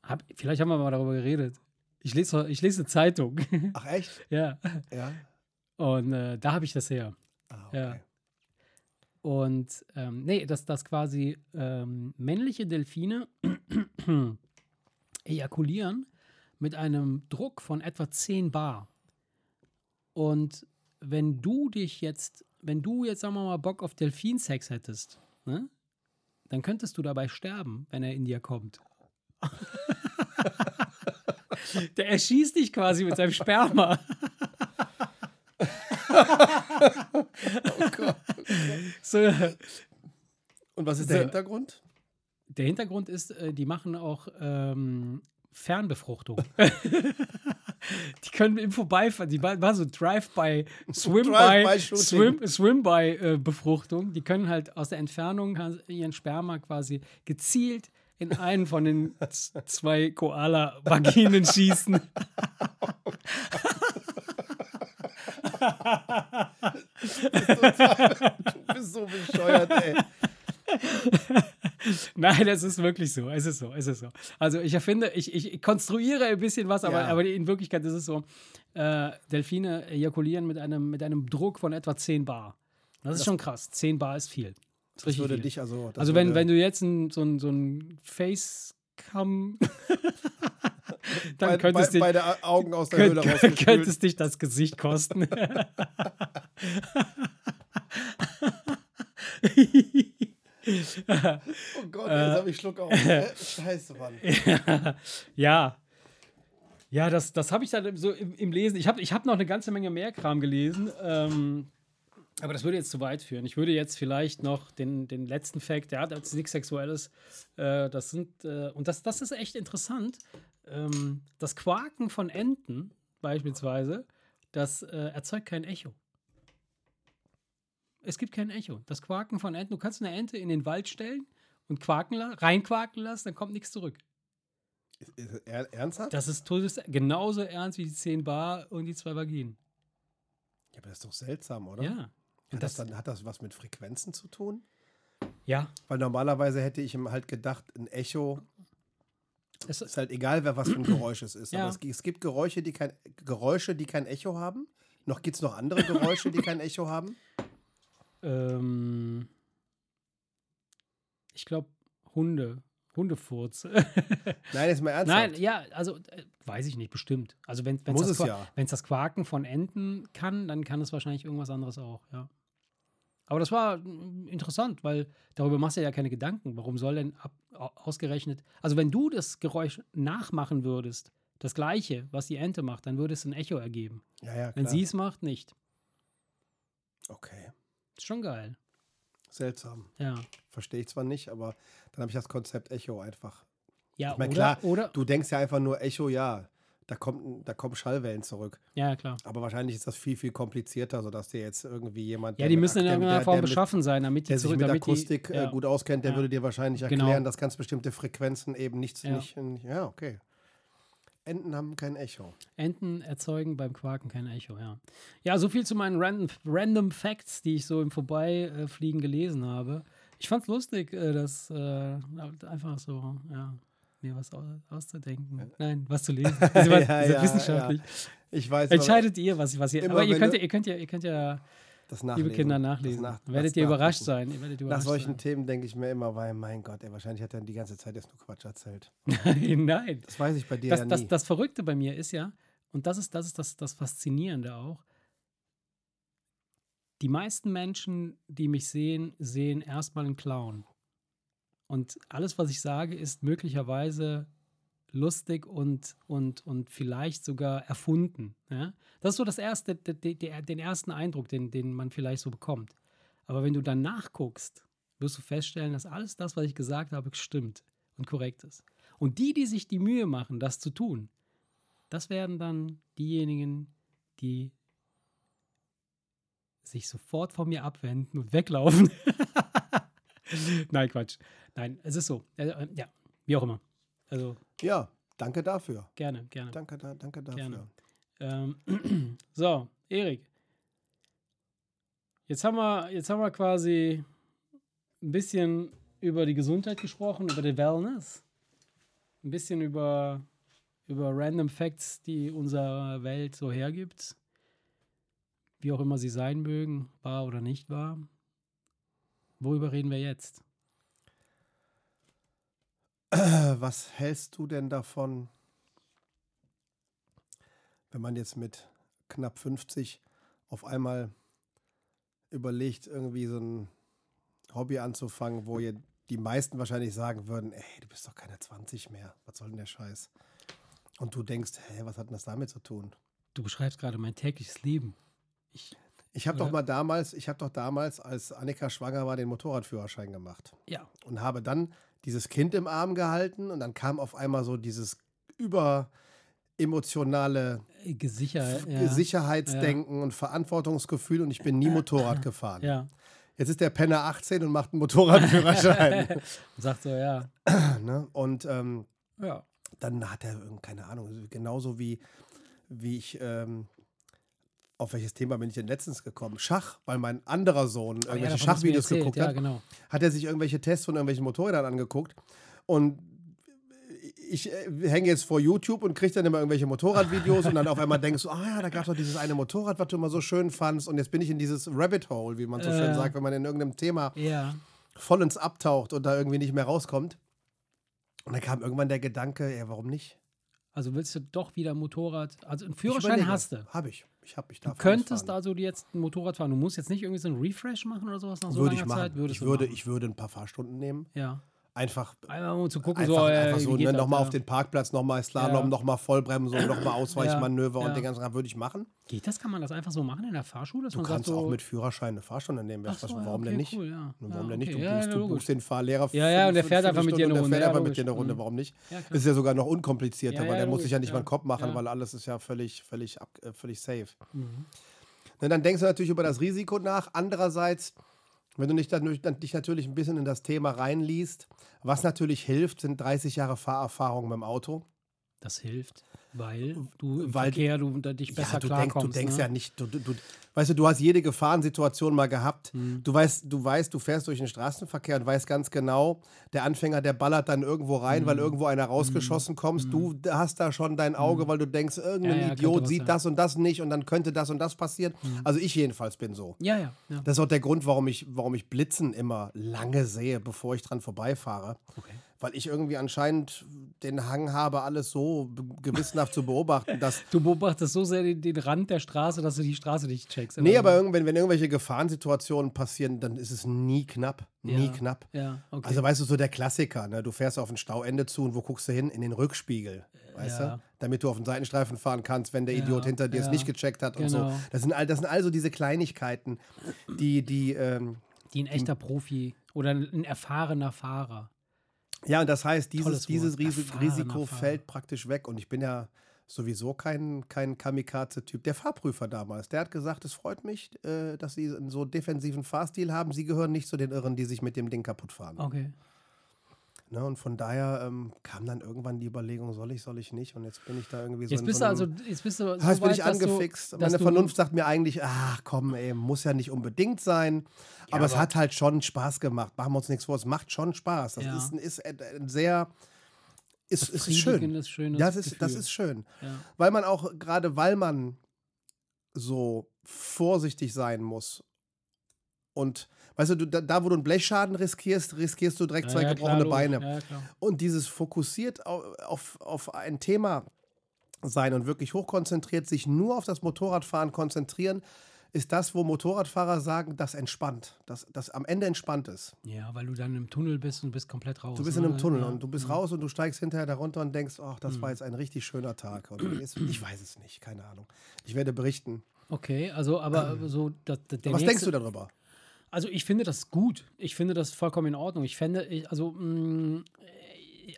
Hab, vielleicht haben wir mal darüber geredet. Ich lese, ich lese Zeitung. Ach echt? ja. Ja. Und äh, da habe ich das her. Ah, okay. Ja. Und ähm, nee, dass das quasi ähm, männliche Delfine ejakulieren mit einem Druck von etwa 10 Bar. Und wenn du dich jetzt, wenn du jetzt, sagen wir mal, Bock auf Delfinsex hättest, ne, dann könntest du dabei sterben, wenn er in dir kommt. Der erschießt dich quasi mit seinem Sperma. oh Gott. So, Und was ist der so, Hintergrund? Der Hintergrund ist, äh, die machen auch ähm, Fernbefruchtung. die können im Vorbeifahren, die war so Drive-by, Swim-by, Swim, Swim-by-Befruchtung. die können halt aus der Entfernung ihren Sperma quasi gezielt in einen von den zwei Koala-Vaginen schießen. du bist so bescheuert, ey. Nein, es ist wirklich so. Es ist so. Es ist so. Also ich erfinde, ich, ich konstruiere ein bisschen was, aber, ja. aber in Wirklichkeit ist es so: äh, Delfine ejakulieren mit einem, mit einem Druck von etwa 10 Bar. Das, das ist schon krass. 10 Bar ist viel. Das, das würde viel. dich also. Also wenn, wenn du jetzt ein, so ein, so ein Facecam dann bei, könntest bei, beide Augen aus der könnt, Höhle raus. Könntest dich das Gesicht kosten. oh Gott, jetzt habe ich Schluck auf. Scheiße, Mann. ja. Ja, das, das habe ich dann so im, im Lesen. Ich habe ich hab noch eine ganze Menge mehr Kram gelesen. Ähm, aber das würde jetzt zu weit führen. Ich würde jetzt vielleicht noch den, den letzten Fact, der hat als nichts Sexuelles. Äh, das sind, äh, und das, das ist echt interessant. Ähm, das Quaken von Enten beispielsweise, das äh, erzeugt kein Echo. Es gibt kein Echo. Das Quaken von Enten, du kannst eine Ente in den Wald stellen und quaken reinquaken lassen, dann kommt nichts zurück. Ist, ist ernsthaft? Das ist todes, genauso ernst wie die 10 Bar und die zwei Vaginen. Ja, aber das ist doch seltsam, oder? Ja. Hat das, dann, hat das was mit Frequenzen zu tun? Ja. Weil normalerweise hätte ich ihm halt gedacht, ein Echo es ist halt egal, wer was für ein Geräusch es ist. Ja. Aber es, es, gibt Geräusche, die kein, Geräusche, die kein Echo haben. Noch gibt es noch andere Geräusche, die kein Echo haben? Ähm, ich glaube, Hunde. Hundefurz. Nein, ist mal ernsthaft. Nein, ja, also äh, weiß ich nicht, bestimmt. Also wenn es das, ja. das Quaken von Enten kann, dann kann es wahrscheinlich irgendwas anderes auch, ja. Aber das war mm, interessant, weil darüber machst du ja keine Gedanken. Warum soll denn ab, ausgerechnet, also wenn du das Geräusch nachmachen würdest, das gleiche, was die Ente macht, dann würde es ein Echo ergeben. Ja, ja, klar. Wenn sie es macht, nicht. Okay. Ist schon geil. Seltsam. Ja. Verstehe ich zwar nicht, aber dann habe ich das Konzept Echo einfach. Ja, ich meine, klar, oder? du denkst ja einfach nur Echo, ja, da, kommt, da kommen Schallwellen zurück. Ja, klar. Aber wahrscheinlich ist das viel, viel komplizierter, sodass dir jetzt irgendwie jemand. Ja, die müssen in irgendeiner Form beschaffen sein, damit die der zurück, sich mit Akustik die, äh, ja. gut auskennt, der ja. würde dir wahrscheinlich genau. erklären, genau. dass ganz bestimmte Frequenzen eben nichts. Ja. Nicht, ja, okay. Enten haben kein Echo. Enten erzeugen beim Quaken kein Echo, ja. Ja, so viel zu meinen Random, Random Facts, die ich so im Vorbeifliegen gelesen habe. Ich fand es lustig, äh, dass äh, einfach so, ja, mir was auszudenken. Nein, was zu lesen. Also, ja, ja, wissenschaftlich. Ja. Ich weiß. Entscheidet ihr, was, was ihr. Aber ihr könnt, ihr könnt ja, ihr könnt ja das Liebe Kinder nachlesen. Nach, werdet ihr überrascht sein. Ihr werdet überrascht Nach solchen sein. Themen denke ich mir immer, weil, mein Gott, ey, wahrscheinlich hat er die ganze Zeit erst nur Quatsch erzählt. nein, nein. Das weiß ich bei dir das, ja nie. Das, das Verrückte bei mir ist ja, und das ist das, ist das, das Faszinierende auch, die meisten Menschen, die mich sehen, sehen erstmal einen Clown. Und alles, was ich sage, ist möglicherweise lustig und, und, und vielleicht sogar erfunden. Ja? Das ist so das erste, de, de, de, den ersten Eindruck, den, den man vielleicht so bekommt. Aber wenn du dann nachguckst, wirst du feststellen, dass alles das, was ich gesagt habe, stimmt und korrekt ist. Und die, die sich die Mühe machen, das zu tun, das werden dann diejenigen, die sich sofort von mir abwenden und weglaufen. Nein, Quatsch. Nein, es ist so. Äh, ja, wie auch immer. Also. Ja, danke dafür. Gerne, gerne. Danke, da, danke dafür. Gerne. Ähm, so, Erik. Jetzt haben, wir, jetzt haben wir quasi ein bisschen über die Gesundheit gesprochen, über die Wellness. Ein bisschen über, über Random Facts, die unsere Welt so hergibt. Wie auch immer sie sein mögen, wahr oder nicht wahr. Worüber reden wir jetzt? Was hältst du denn davon, wenn man jetzt mit knapp 50 auf einmal überlegt, irgendwie so ein Hobby anzufangen, wo ihr die meisten wahrscheinlich sagen würden, ey, du bist doch keine 20 mehr, was soll denn der Scheiß? Und du denkst, hä, was hat denn das damit zu tun? Du beschreibst gerade mein tägliches Leben. Ich ich habe doch mal damals, ich habe doch damals, als Annika schwanger war, den Motorradführerschein gemacht. Ja. Und habe dann dieses Kind im Arm gehalten und dann kam auf einmal so dieses über, emotionale Äh, Sicherheit. Ja. Sicherheitsdenken und Verantwortungsgefühl und ich bin nie Motorrad gefahren. ja. Jetzt ist der Penner 18 und macht einen Motorradführerschein. Und sagt so, ja. ne? Und ähm, Ja. dann hat er, keine Ahnung, genauso wie, wie ich, ähm, auf welches Thema bin ich denn letztens gekommen? Schach, weil mein anderer Sohn Oh ja, irgendwelche mir Schachvideos geguckt Ja, hat, genau. hat er sich irgendwelche Tests von irgendwelchen Motorrädern angeguckt und ich äh, hänge jetzt vor YouTube und kriege dann immer irgendwelche Motorradvideos und dann auf einmal denkst du, ah ja, da gab es doch dieses eine Motorrad, was du immer so schön fandst und jetzt bin ich in dieses Rabbit Hole, wie man so schön Äh. sagt, wenn man in irgendeinem Thema Ja. vollends abtaucht und da irgendwie nicht mehr rauskommt. Und dann kam irgendwann der Gedanke, ja, warum nicht? Also willst du doch wieder Motorrad. Also einen Führerschein hast du. Habe ich. Ich habe ich Du darf könntest also jetzt ein Motorrad fahren. Du musst jetzt nicht irgendwie so ein Refresh machen oder sowas nach so würde langer ich machen. Zeit. Würdest ich du würde, ich würde ein paar Fahrstunden nehmen. Ja. Einfach Einmal um zu gucken, Einfach, so, äh, einfach so, ne, nochmal auf den Parkplatz, nochmal Slalom, Ja. nochmal Vollbremsung, nochmal Ausweichmanöver Ja, und den ganzen Tag würde ich machen. Geht das? Kann man das einfach so machen in der Fahrschule? Du kannst sagt, so, auch mit Führerschein eine Fahrstunde nehmen. So, warum okay, denn nicht? Cool, ja. Warum denn nicht? Du, okay. Ja, buchst, du buchst den Fahrlehrer Ja, ja, und der fährt einfach mit dir eine und der Runde. fährt einfach mit dir eine Runde. Warum nicht? Ist ja sogar noch unkomplizierter, weil der muss sich ja nicht mal einen Kopf machen, weil alles ist ja völlig, völlig, äh, völlig safe. Mhm. Dann denkst du natürlich über das Risiko nach. Andererseits, wenn du dich, dann, dich natürlich ein bisschen in das Thema reinliest, was natürlich hilft, sind 30 Jahre Fahrerfahrung dem Auto. Das hilft, weil du im Weil- Verkehr du unter dich besser ja, du, denk, klarkommst. du denkst ne? ja nicht, du, du, du, weißt du, du hast jede Gefahrensituation mal gehabt. Mhm. Du weißt, du weißt, du fährst durch den Straßenverkehr und weißt ganz genau, der Anfänger, der ballert dann irgendwo rein, Mhm. weil irgendwo einer rausgeschossen kommst. Du hast da schon dein Auge, weil du denkst, irgendein Ja, ja, Idiot sieht sein. das und das nicht und dann könnte das und das passieren. Also ich jedenfalls bin so. Ja, ja. ja. Das ist auch der Grund, warum ich, warum ich Blitzen immer lange sehe, bevor ich dran vorbeifahre. Okay. Weil ich irgendwie anscheinend den Hang habe, alles so gewissenhaft zu beobachten, dass Du beobachtest so sehr den, den Rand der Straße, dass du die Straße nicht checkst. Nee, aber irgendwann, wenn irgendwelche Gefahrensituationen passieren, dann ist es nie knapp. Nie Ja. knapp. Ja, okay. Also weißt du, so der Klassiker, ne? Du fährst auf ein Stauende zu und wo guckst du hin? In den Rückspiegel. Weißt Ja. du? Damit du auf den Seitenstreifen fahren kannst, wenn der Idiot hinter dir es nicht gecheckt hat und so. Genau. Das sind, all, das sind also diese Kleinigkeiten, die, die, ähm, die ein echter Profi oder ein erfahrener Fahrer. Ja, und das heißt, dieses, dieses. Ris Erfahrener Risiko Fahrer. fällt praktisch weg. Und ich bin ja sowieso kein, kein Kamikaze-Typ. Der Fahrprüfer damals, der hat gesagt, es freut mich, äh, dass Sie einen so defensiven Fahrstil haben. Sie gehören nicht zu den Irren, die sich mit dem Ding kaputt fahren. Okay. Ne, und von daher ähm, kam dann irgendwann die Überlegung, soll ich, soll ich nicht? Und jetzt bin ich da irgendwie so Jetzt bist so du also, jetzt bist du so jetzt bin ich du- angefixt. dass Meine du- Vernunft sagt mir eigentlich, ach komm, ey, muss ja nicht unbedingt sein. aber, es aber- hat halt schon Spaß gemacht. Machen wir uns nichts vor, es macht schon Spaß. Das Ja. ist, ein- ist ein, sehr, ist, ist schön. Schönes Ja, das ist, das ist schön. Ja. Weil man auch, gerade weil man so vorsichtig sein muss und Weißt du, du da, da, wo du einen Blechschaden riskierst, riskierst du direkt Ja, zwei ja, gebrochene klar. Beine. Ja. Und dieses fokussiert auf, auf, auf ein Thema sein und wirklich hochkonzentriert, sich nur auf das Motorradfahren konzentrieren, ist das, wo Motorradfahrer sagen, das entspannt, das, das am Ende entspannt ist. Ja, weil du dann im Tunnel bist und bist komplett raus. Du bist in ne? einem Tunnel ja. und du bist raus und du steigst hinterher darunter und denkst, ach, das war jetzt ein richtig schöner Tag. Ist, ich weiß es nicht, keine Ahnung. Ich werde berichten. Okay, also aber so das, das, der Was nächste, denkst du darüber? Also ich finde das gut. Ich finde das vollkommen in Ordnung. Ich fände, ich, also mh, äh,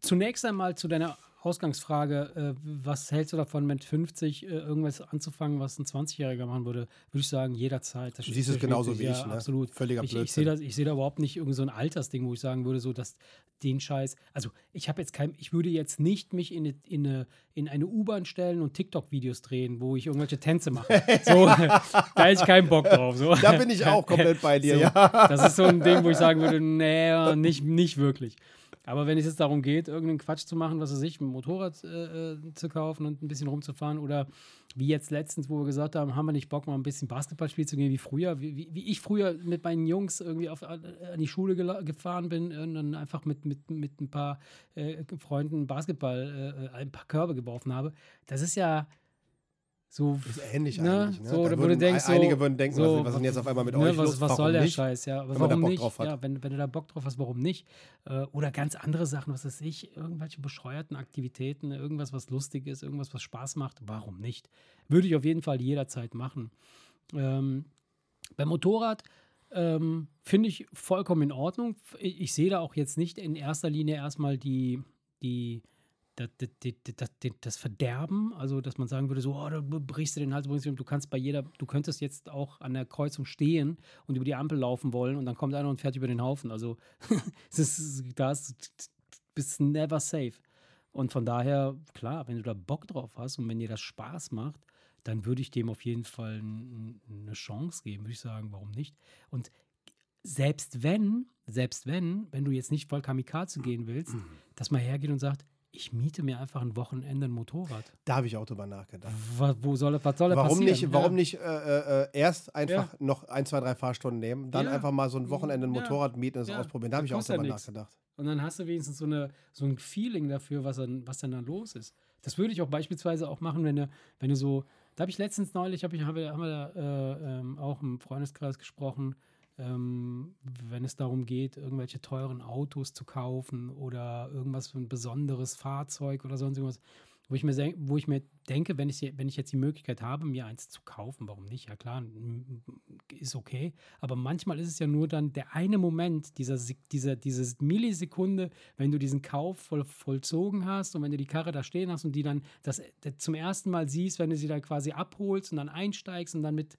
zunächst einmal zu deiner Ausgangsfrage, äh, was hältst du davon, mit 50 äh, irgendwas anzufangen, was ein 20-Jähriger machen würde? Würde ich sagen, jederzeit. Das Du siehst es genauso wie ja, ich, ne? Absolut. Völliger ich, ich Blödsinn. sehe ich sehe da überhaupt nicht irgend so ein Altersding, wo ich sagen würde, so dass den Scheiß. Also ich habe jetzt kein, ich würde jetzt nicht mich in eine, in eine, in eine U-Bahn stellen und TikTok-Videos drehen, wo ich irgendwelche Tänze mache. So, da hätte ich keinen Bock drauf. So. Da bin ich auch komplett bei dir, So, ja. Das ist so ein Ding, wo ich sagen würde, nee, nicht, nicht wirklich. Aber wenn es jetzt darum geht, irgendeinen Quatsch zu machen, was weiß ich, ein Motorrad äh, äh, zu kaufen und ein bisschen rumzufahren oder wie jetzt letztens, wo wir gesagt haben, haben wir nicht Bock, mal ein bisschen Basketball spielen zu gehen wie früher, wie, wie, ich früher mit meinen Jungs irgendwie auf, an die Schule gefahren bin und dann einfach mit, mit, mit ein paar äh, Freunden Basketball, äh, ein paar Körbe geworfen habe. Das ist ja so Ist ähnlich Ne? eigentlich. Ne? So, oder würden, denkst, so- einige würden denken, so, was, was ist denn jetzt auf einmal mit ne, euch was, los? was soll der nicht? Scheiß, ja. Aber wenn warum nicht? Ja, wenn, wenn du da Bock drauf hast, warum nicht? Äh, oder ganz andere Sachen, was weiß ich, irgendwelche bescheuerten Aktivitäten, irgendwas, was lustig ist, irgendwas, was Spaß macht, warum nicht? Würde ich auf jeden Fall jederzeit machen. Ähm, beim Motorrad ähm, finde ich vollkommen in Ordnung. Ich, ich sehe da auch jetzt nicht in erster Linie erstmal die, die, das, das, das, Verderben, also dass man sagen würde, so, oh, da brichst du den Hals, du kannst bei jeder, du könntest jetzt auch an der Kreuzung stehen und über die Ampel laufen wollen und dann kommt einer und fährt über den Haufen. Also das ist, das bist never safe. Und von daher, klar, wenn du da Bock drauf hast und wenn dir das Spaß macht, dann würde ich dem auf jeden Fall eine Chance geben, würde ich sagen, warum nicht? Und selbst wenn, selbst wenn, wenn du jetzt nicht voll Kamikaze gehen willst, mhm. dass man hergeht und sagt, ich miete mir einfach ein Wochenende ein Motorrad. Da habe ich auch drüber nachgedacht. Was, wo soll, was soll warum passieren? Nicht, warum ja. nicht äh, äh, erst einfach ja. noch ein, zwei, drei Fahrstunden nehmen, dann ja. einfach mal so ein Wochenende ein Motorrad mieten und es ausprobieren. Da habe ich auch drüber nachgedacht. Und dann hast du wenigstens so, eine, so ein Feeling dafür, was dann, was dann da los ist. Das würde ich auch beispielsweise auch machen, wenn du, wenn du so, da habe ich letztens neulich, hab ich, hab, haben wir da äh, ähm, auch im Freundeskreis gesprochen, ähm, wenn es darum geht, irgendwelche teuren Autos zu kaufen oder irgendwas für ein besonderes Fahrzeug oder sonst irgendwas, wo ich mir, wo ich mir denke, wenn ich, wenn ich jetzt die Möglichkeit habe, mir eins zu kaufen, warum nicht? Ja klar, ist okay. Aber manchmal ist es ja nur dann der eine Moment, dieser, dieser, diese Millisekunde, wenn du diesen Kauf voll, vollzogen hast und wenn du die Karre da stehen hast und die dann das, das zum ersten Mal siehst, wenn du sie da quasi abholst und dann einsteigst und dann mit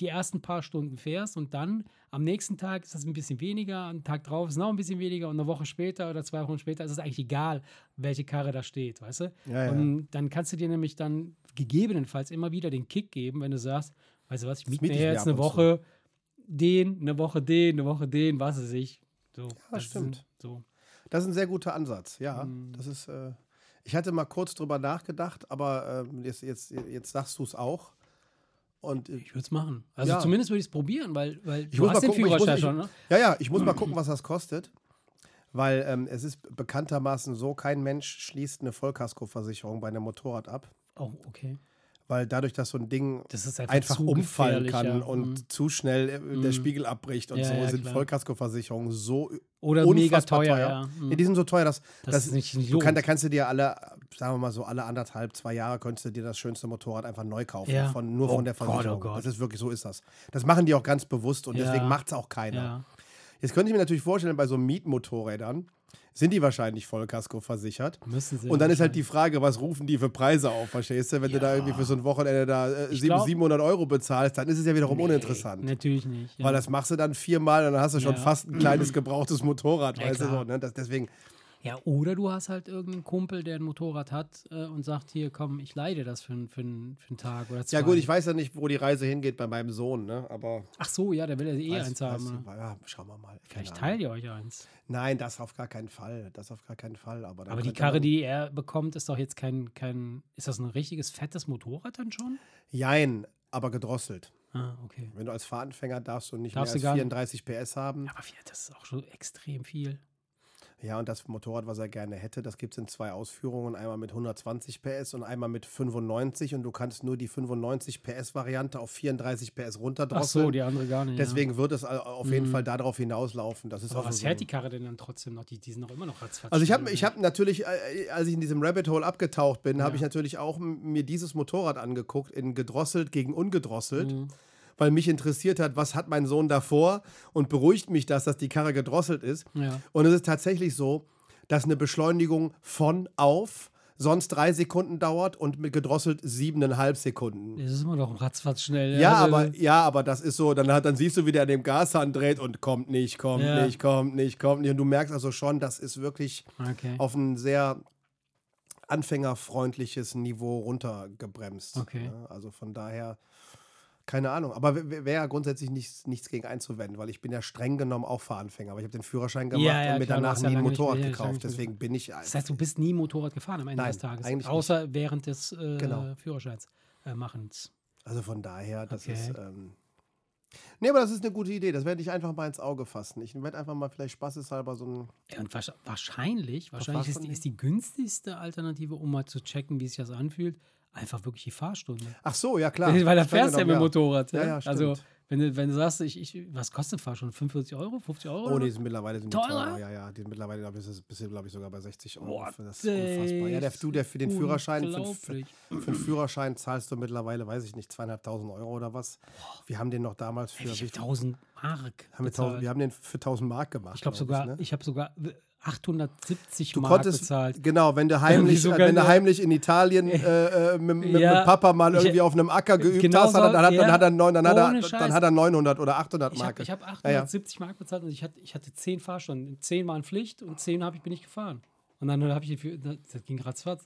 die ersten paar Stunden fährst und dann am nächsten Tag ist das ein bisschen weniger, am Tag drauf ist es noch ein bisschen weniger und eine Woche später oder zwei Wochen später ist es eigentlich egal, welche Karre da steht, weißt du? Ja, ja. Und dann kannst du dir nämlich dann dann gegebenenfalls immer wieder den Kick geben, wenn du sagst, weißt du was, ich miete mir jetzt eine Woche so. den, eine Woche den, eine Woche den, was weiß ich. So, ja, das stimmt. Ist, so. Das ist ein sehr guter Ansatz, ja. Mhm. Das ist, äh, ich hatte mal kurz drüber nachgedacht, aber äh, jetzt, jetzt, jetzt sagst du es auch. Und, ich würde es machen. Also ja. zumindest würde ich es probieren, weil, weil ich du hast den gucken, Führerschein schon, ne? Ja, ja, ich muss mal gucken, was das kostet. Weil ähm, es ist bekanntermaßen so, kein Mensch schließt eine Vollkaskoversicherung bei einem Motorrad ab. Oh, okay. Weil dadurch, dass so ein Ding einfach, einfach umfallen kann und mhm. zu schnell äh, der mhm. Spiegel abbricht und ja, so, ja, sind Vollkaskoversicherungen so oder mega teuer. teuer. Ja. Mhm. die sind so teuer, dass, das dass ist nicht du kann, da kannst du dir alle, sagen wir mal so, alle anderthalb, zwei Jahre könntest du dir das schönste Motorrad einfach neu kaufen. Ja. Von, nur oh von der Versicherung. Gott, oh Gott. Das ist wirklich so ist das. Das machen die auch ganz bewusst und deswegen macht es auch keiner. Jetzt könnte ich mir natürlich vorstellen, bei so Mietmotorrädern, sind die wahrscheinlich Vollkasko versichert. Müssen sie. Und dann ist halt die Frage, was rufen die für Preise auf, verstehst du? Wenn ja. du da irgendwie für so ein Wochenende da äh, 700 Euro bezahlst, dann ist es ja wiederum nee, uninteressant. Natürlich nicht. Ja. Weil das machst du dann viermal und dann hast du schon fast ein kleines gebrauchtes Motorrad, weißt du so. Ne? Das, deswegen ja, oder du hast halt irgendeinen Kumpel, der ein Motorrad hat äh, und sagt, hier, komm, ich leide das für, für, für einen Tag oder zwei. Ja gut, ich weiß ja nicht, wo die Reise hingeht bei meinem Sohn, ne? aber... Ach so, ja, der will ja eh weiß, eins haben. Weiß, ja, schauen wir mal. Vielleicht teilt ihr euch eins. Nein, das auf gar keinen Fall. Das auf gar keinen Fall. Aber, aber die Karre, die er bekommt, ist doch jetzt kein, kein... Ist das ein richtiges, fettes Motorrad dann schon? Jein, aber gedrosselt. Ah, okay. Wenn du als Fahranfänger darfst du nicht darfst mehr als 34 PS haben. Ja, aber das ist auch schon extrem viel. Ja, und das Motorrad, was er gerne hätte, das gibt es in zwei Ausführungen. Einmal mit 120 PS und einmal mit 95. Und du kannst nur die 95 PS-Variante auf 34 PS runterdrosseln. Ach so, die andere gar nicht. Deswegen ja. wird es auf jeden mhm. Fall darauf hinauslaufen. Das ist Aber was fährt die Karre denn dann trotzdem noch? Die, die sind noch immer noch ratzfatz. Also ich habe ich hab natürlich, äh, als ich in diesem Rabbit Hole abgetaucht bin, ja. habe ich natürlich auch mir dieses Motorrad angeguckt, in gedrosselt gegen ungedrosselt. Mhm weil mich interessiert hat, was hat mein Sohn davor und beruhigt mich das, dass die Karre gedrosselt ist. Ja. Und es ist tatsächlich so, dass eine Beschleunigung von auf sonst drei Sekunden dauert und mit gedrosselt siebeneinhalb Sekunden. Das ist immer noch ratzfatz schnell. Ja, ja aber, ja, aber das ist so, dann, hat, dann siehst du, wie der an dem Gashahn dreht und kommt nicht, kommt ja. nicht, kommt nicht, kommt nicht. Und du merkst also schon, das ist wirklich okay. auf ein sehr anfängerfreundliches Niveau runtergebremst. Okay. Also von daher keine Ahnung, aber wäre ja grundsätzlich nichts, nichts gegen einzuwenden, weil ich bin ja streng genommen auch Fahranfänger, aber ich habe den Führerschein gemacht ja, ja, und mir klar, danach nie ein Motorrad nicht, gekauft, deswegen bin ich... Das heißt, du bist nie Motorrad gefahren am Ende Nein, des Tages, außer nicht. während des äh, genau. Führerscheins äh, machens. Also von daher, das okay. ist... Ähm, Nee, aber das ist eine gute Idee. Das werde ich einfach mal ins Auge fassen. Ich werde einfach mal vielleicht spaßeshalber so ein. Ja, und wahrscheinlich, wahrscheinlich ist ist die günstigste Alternative, um mal zu checken, wie sich das anfühlt, einfach wirklich die Fahrstunde. Ach so, ja klar. Weil da fährst du ja mit dem Motorrad. Ja, ja, also, stimmt. Also, wenn du, wenn du sagst, ich, ich, was kostet Fahrstunde? 45 Euro? 50 Euro? Oh, nee, sind mittlerweile sind teurer? teurer. Ja, ja, die sind mittlerweile, glaube ich, bist du, glaube ich, sogar bei 60 Euro. Boah, das ist unfassbar. Ja, der, du, der für den Führerschein, für, den Führerschein zahlst du mittlerweile, weiß ich nicht, zweieinhalbtausend Euro oder was. Wir haben den noch damals für. Viel tausend Mark. Haben wir, 1000, wir haben den für 1000 Mark gemacht. Ich glaube sogar, ne? ich habe sogar 870 du Mark konntest, bezahlt. Genau, wenn du heimlich, sogar, wenn du ja. heimlich in Italien äh, äh, mit, mit, Ja, mit Papa mal ich- irgendwie auf einem Acker geübt genau hast, dann, so, hat, dann, ja, hat er neun, dann, hat er, dann hat er 900 oder 800 Ich Mark. habe ich hab Ja, ja. 870 Mark bezahlt und ich hatte, ich hatte 10 Fahrstunden. 10 waren Pflicht und 10 hab ich, bin ich gefahren. Und dann habe ich, das ging ratzfatz.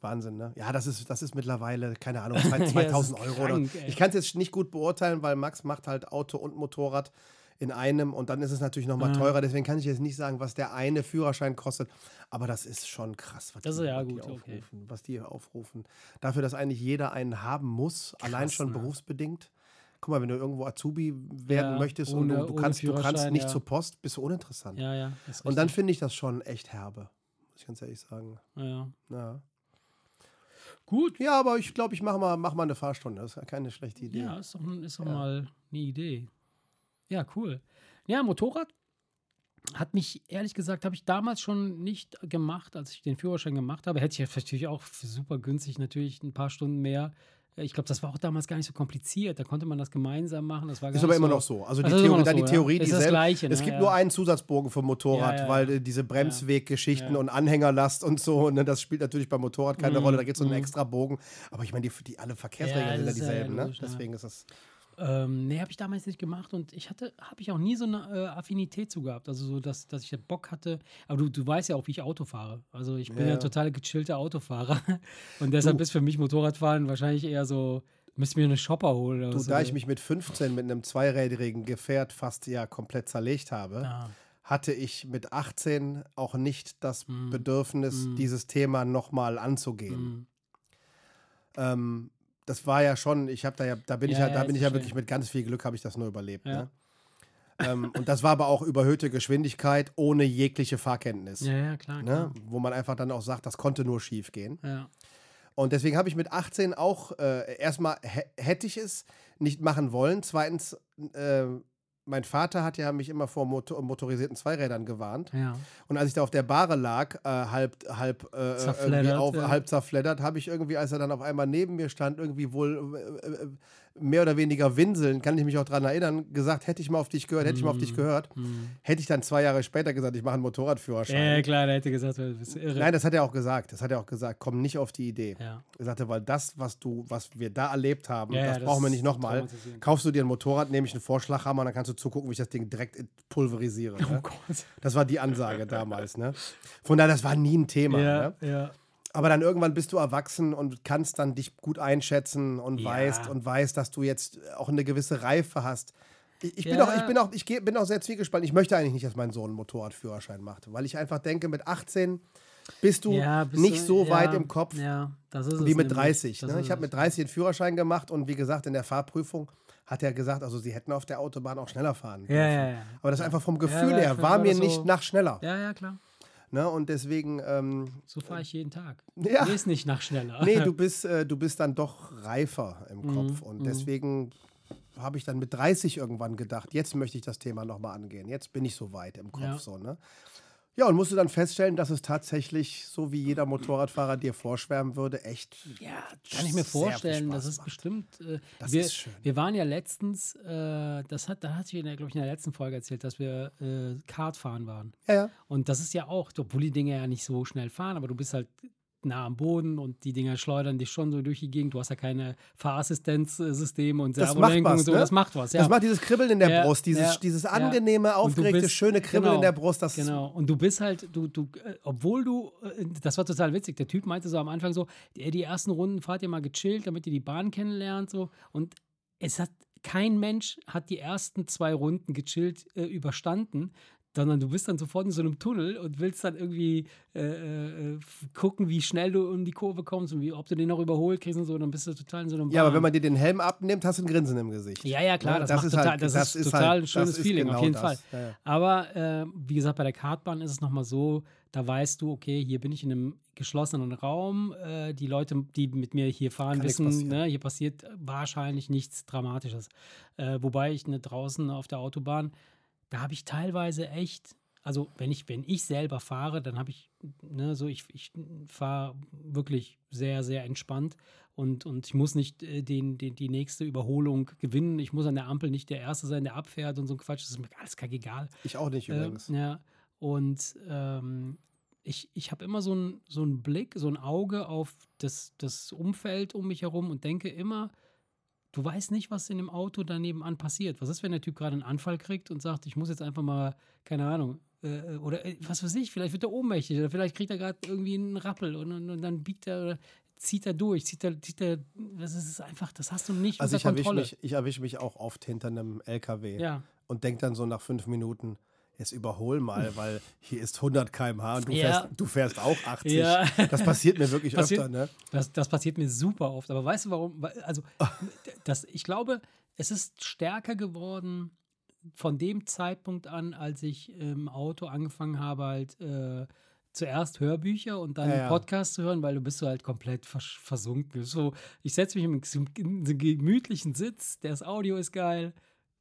Wahnsinn, ne? Ja, das ist, das ist mittlerweile, keine Ahnung, zwei- Ja, das 2000 ist Euro. krank. Ich kann es jetzt nicht gut beurteilen, weil Max macht halt Auto und Motorrad in einem und dann ist es natürlich nochmal Ja. teurer. Deswegen kann ich jetzt nicht sagen, was der eine Führerschein kostet. Aber das ist schon krass, was, Das die, ja was die gut, okay. aufrufen, was die aufrufen. Dafür, dass eigentlich jeder einen haben muss, allein schon ne? berufsbedingt. Guck mal, wenn du irgendwo Azubi werden Ja, möchtest ohne- und du, du, kannst, du kannst nicht ja. zur Post, bist du uninteressant. Ja, ja. und dann finde ich das schon echt herbe, muss ich ganz ehrlich sagen. Ja. Ja. Gut. Ja, aber ich glaube, ich mache mal, mach mal eine Fahrstunde. Das ist keine schlechte Idee. Ja, ist doch, ist doch mal eine Idee. Ja, cool. Ja, Motorrad hat mich, ehrlich gesagt, habe ich damals schon nicht gemacht, als ich den Führerschein gemacht habe. Hätte ich jetzt natürlich auch für super günstig natürlich ein paar Stunden mehr. Äh, Ich glaube, das war auch damals gar nicht so kompliziert. Da konnte man das gemeinsam machen. Das war Ist aber immer so, noch so. Also die immer Theorie, die so, ja. Theorie, Ist das. Gleiche, es ne? gibt Ja. nur einen Zusatzbogen vom Motorrad, Ja, ja, weil ja. äh, diese Bremsweggeschichten Ja. und Anhängerlast und so, ne, das spielt natürlich beim Motorrad keine Mhm, Rolle. Da gibt es so einen mhm. extra Bogen. Aber ich meine, die, die alle Verkehrsregeln Ja, sind ja ja dieselben. ne? logisch, ja. Deswegen ist das. Ähm, nee, habe ich damals nicht gemacht und ich hatte, habe ich auch nie so eine äh, Affinität zu gehabt. Also so, dass, dass ich Bock hatte. Aber du, du weißt ja auch, wie ich Auto fahre. Also ich bin Ja. ja, total gechillter Autofahrer. Und deshalb Du- ist für mich Motorradfahren wahrscheinlich eher so, müsste mir eine Shopper holen. Oder Du, so. da ich mich mit 15 mit einem zweirädrigen Gefährt fast ja komplett zerlegt habe, Ja. hatte ich mit 18 auch nicht das Mhm. Bedürfnis, Mhm. dieses Thema nochmal anzugehen. Mhm. Ähm, das war ja schon, ich habe da ja, da bin ich Ja, ja, da ja, bin ich ja verstehe. wirklich mit ganz viel Glück habe ich das nur überlebt. Ja. Ne? ähm, und das war aber auch überhöhte Geschwindigkeit ohne jegliche Fahrkenntnis. Ja, ja, klar. Ne? klar. Wo man einfach dann auch sagt, das konnte nur schief gehen. Ja. Und deswegen habe ich mit 18 auch äh, erstmal hä- hätte ich es nicht machen wollen. Zweitens, äh, mein Vater hat ja mich immer vor Motor motorisierten Zweirädern gewarnt. ja. Und als ich da auf der Bahre lag, äh, halb, halb, äh, irgendwie Zerfleddert, auf, ja. halb zerfleddert, habe ich irgendwie, als er dann auf einmal neben mir stand, irgendwie wohl äh, äh, mehr oder weniger winseln, kann ich mich auch daran erinnern, gesagt, hätte ich mal auf dich gehört, hätte ich mal auf dich gehört. Mhm. Hätte ich dann zwei Jahre später gesagt, ich mache einen Motorradführerschein. Ja, klar, der hätte gesagt, du bist irre. Nein, das hat er auch gesagt. Das hat er auch gesagt. Komm nicht auf die Idee. ja. Er sagte, weil das, was du, was wir da erlebt haben, Ja, ja, das das brauchen wir nicht nochmal. Kaufst du dir ein Motorrad, nehme ich einen Vorschlaghammer und dann kannst du zugucken, wie ich das Ding direkt pulverisiere. Oh Ne? Gott. Das war die Ansage damals. Ne? Von daher, das war nie ein Thema. Ja, Ne? ja. Aber dann irgendwann bist du erwachsen und kannst dann dich gut einschätzen und Ja. weißt und weißt, dass du jetzt auch eine gewisse Reife hast. Ich, ich, bin, Ja. auch, ich, bin, auch, ich geh- bin auch sehr zwiegespalten. Ich möchte eigentlich nicht, dass mein Sohn einen Motorradführerschein macht, weil ich einfach denke, mit 18 bist du Ja, bist nicht so ja, weit im Kopf Ja, das ist es wie mit nämlich. 30. Das Ne? Ich habe mit 30 den Führerschein gemacht und wie gesagt, in der Fahrprüfung hat er gesagt, also sie hätten auf der Autobahn auch schneller fahren. Ja. Aber das einfach vom Gefühl her war mir so- nicht nach schneller. Ja, ja, klar. Ne? Und deswegen, ähm, So fahre ich jeden Tag. Ja. Nee, ist nicht nach schneller. nee, du bist, äh, du bist dann doch reifer im Mhm, Kopf. Und deswegen habe ich dann mit 30 irgendwann gedacht, jetzt möchte ich das Thema nochmal angehen. Jetzt bin ich so weit im Kopf. Ja. So, ne? Ja, und musste dann feststellen, dass es tatsächlich, so wie jeder Motorradfahrer dir vorschwärmen würde, echt Ja, kann ich mir vorstellen. Das ist macht. bestimmt. Äh, Das wir, ist schön. wir waren ja letztens, äh, das hat, da hatte ich, glaube ich, in der letzten Folge erzählt, dass wir äh, Kartfahren waren. Ja, ja. Und das ist ja auch, obwohl die Dinger ja nicht so schnell fahren, aber du bist halt nah am Boden und die Dinger schleudern dich schon so durch die Gegend. Du hast ja keine Fahrassistenzsysteme und Servolenkung und so. ne? Das macht was, ja. Das macht dieses Kribbeln in der Ja, Brust, dieses, ja, dieses angenehme, aufgeregte, bist- schöne Kribbeln in genau, der Brust. Das Genau. Und du bist halt, du, du, äh, obwohl du, äh, das war total witzig. Der Typ meinte so am Anfang so, die, die ersten Runden fahrt ihr mal gechillt, damit ihr die Bahn kennenlernt. So. Und es hat kein Mensch hat die ersten zwei Runden gechillt äh, überstanden. Sondern du bist dann sofort in so einem Tunnel und willst dann irgendwie äh, äh, f- gucken, wie schnell du um die Kurve kommst und wie, ob du den noch überholt kriegst und so, dann bist du total in so einem ja, aber wenn man dir den Helm abnimmt, hast du ein Grinsen im Gesicht. Ja, ja, klar, Ne? das, das macht ist total, halt- das, das ist ist total halt- ein schönes Feeling, genau auf jeden. Fall. Ja, ja. Aber äh, wie gesagt, bei der Kartbahn ist es nochmal so, da weißt du, okay, hier bin ich in einem geschlossenen Raum. Äh, die Leute, die mit mir hier fahren, Kann wissen, ne, hier passiert wahrscheinlich nichts Dramatisches. Äh, wobei ich ne, draußen auf der Autobahn, da habe ich teilweise echt, also wenn ich, wenn ich selber fahre, dann habe ich, ne, so ich, ich fahre wirklich sehr, sehr entspannt und, und ich muss nicht äh, den, den, die nächste Überholung gewinnen. Ich muss an der Ampel nicht der Erste sein, der abfährt und so ein Quatsch. Das ist mir alles egal. Ich auch nicht übrigens. Ähm, ja. Und ähm, ich, ich habe immer so einen so Blick, so ein Auge auf das, das Umfeld um mich herum und denke immer, du weißt nicht, was in dem Auto daneben an passiert. Was ist, wenn der Typ gerade einen Anfall kriegt und sagt, ich muss jetzt einfach mal, keine Ahnung, äh, oder äh, was weiß ich, vielleicht wird er ohnmächtig oder vielleicht kriegt er gerade irgendwie einen Rappel und, und, und, dann biegt er oder zieht er durch, zieht er, zieht er, das ist einfach, das hast du nicht also unter ich Kontrolle. Mich, ich erwische mich auch oft hinter einem LKW ja. und denke dann so nach fünf Minuten, jetzt überhol mal, weil hier ist 100 km/h und du, ja. fährst, du fährst auch 80. Ja. Das passiert mir wirklich passiert, öfter, ne? Das, das passiert mir super oft. Aber weißt du warum? Also, das, ich glaube, es ist stärker geworden von dem Zeitpunkt an, als ich im Auto angefangen habe, halt äh, zuerst Hörbücher und dann ja, ja. Podcast zu hören, weil du bist so halt komplett vers versunken. So, ich setze mich in einen gemütlichen Sitz, das Audio ist geil,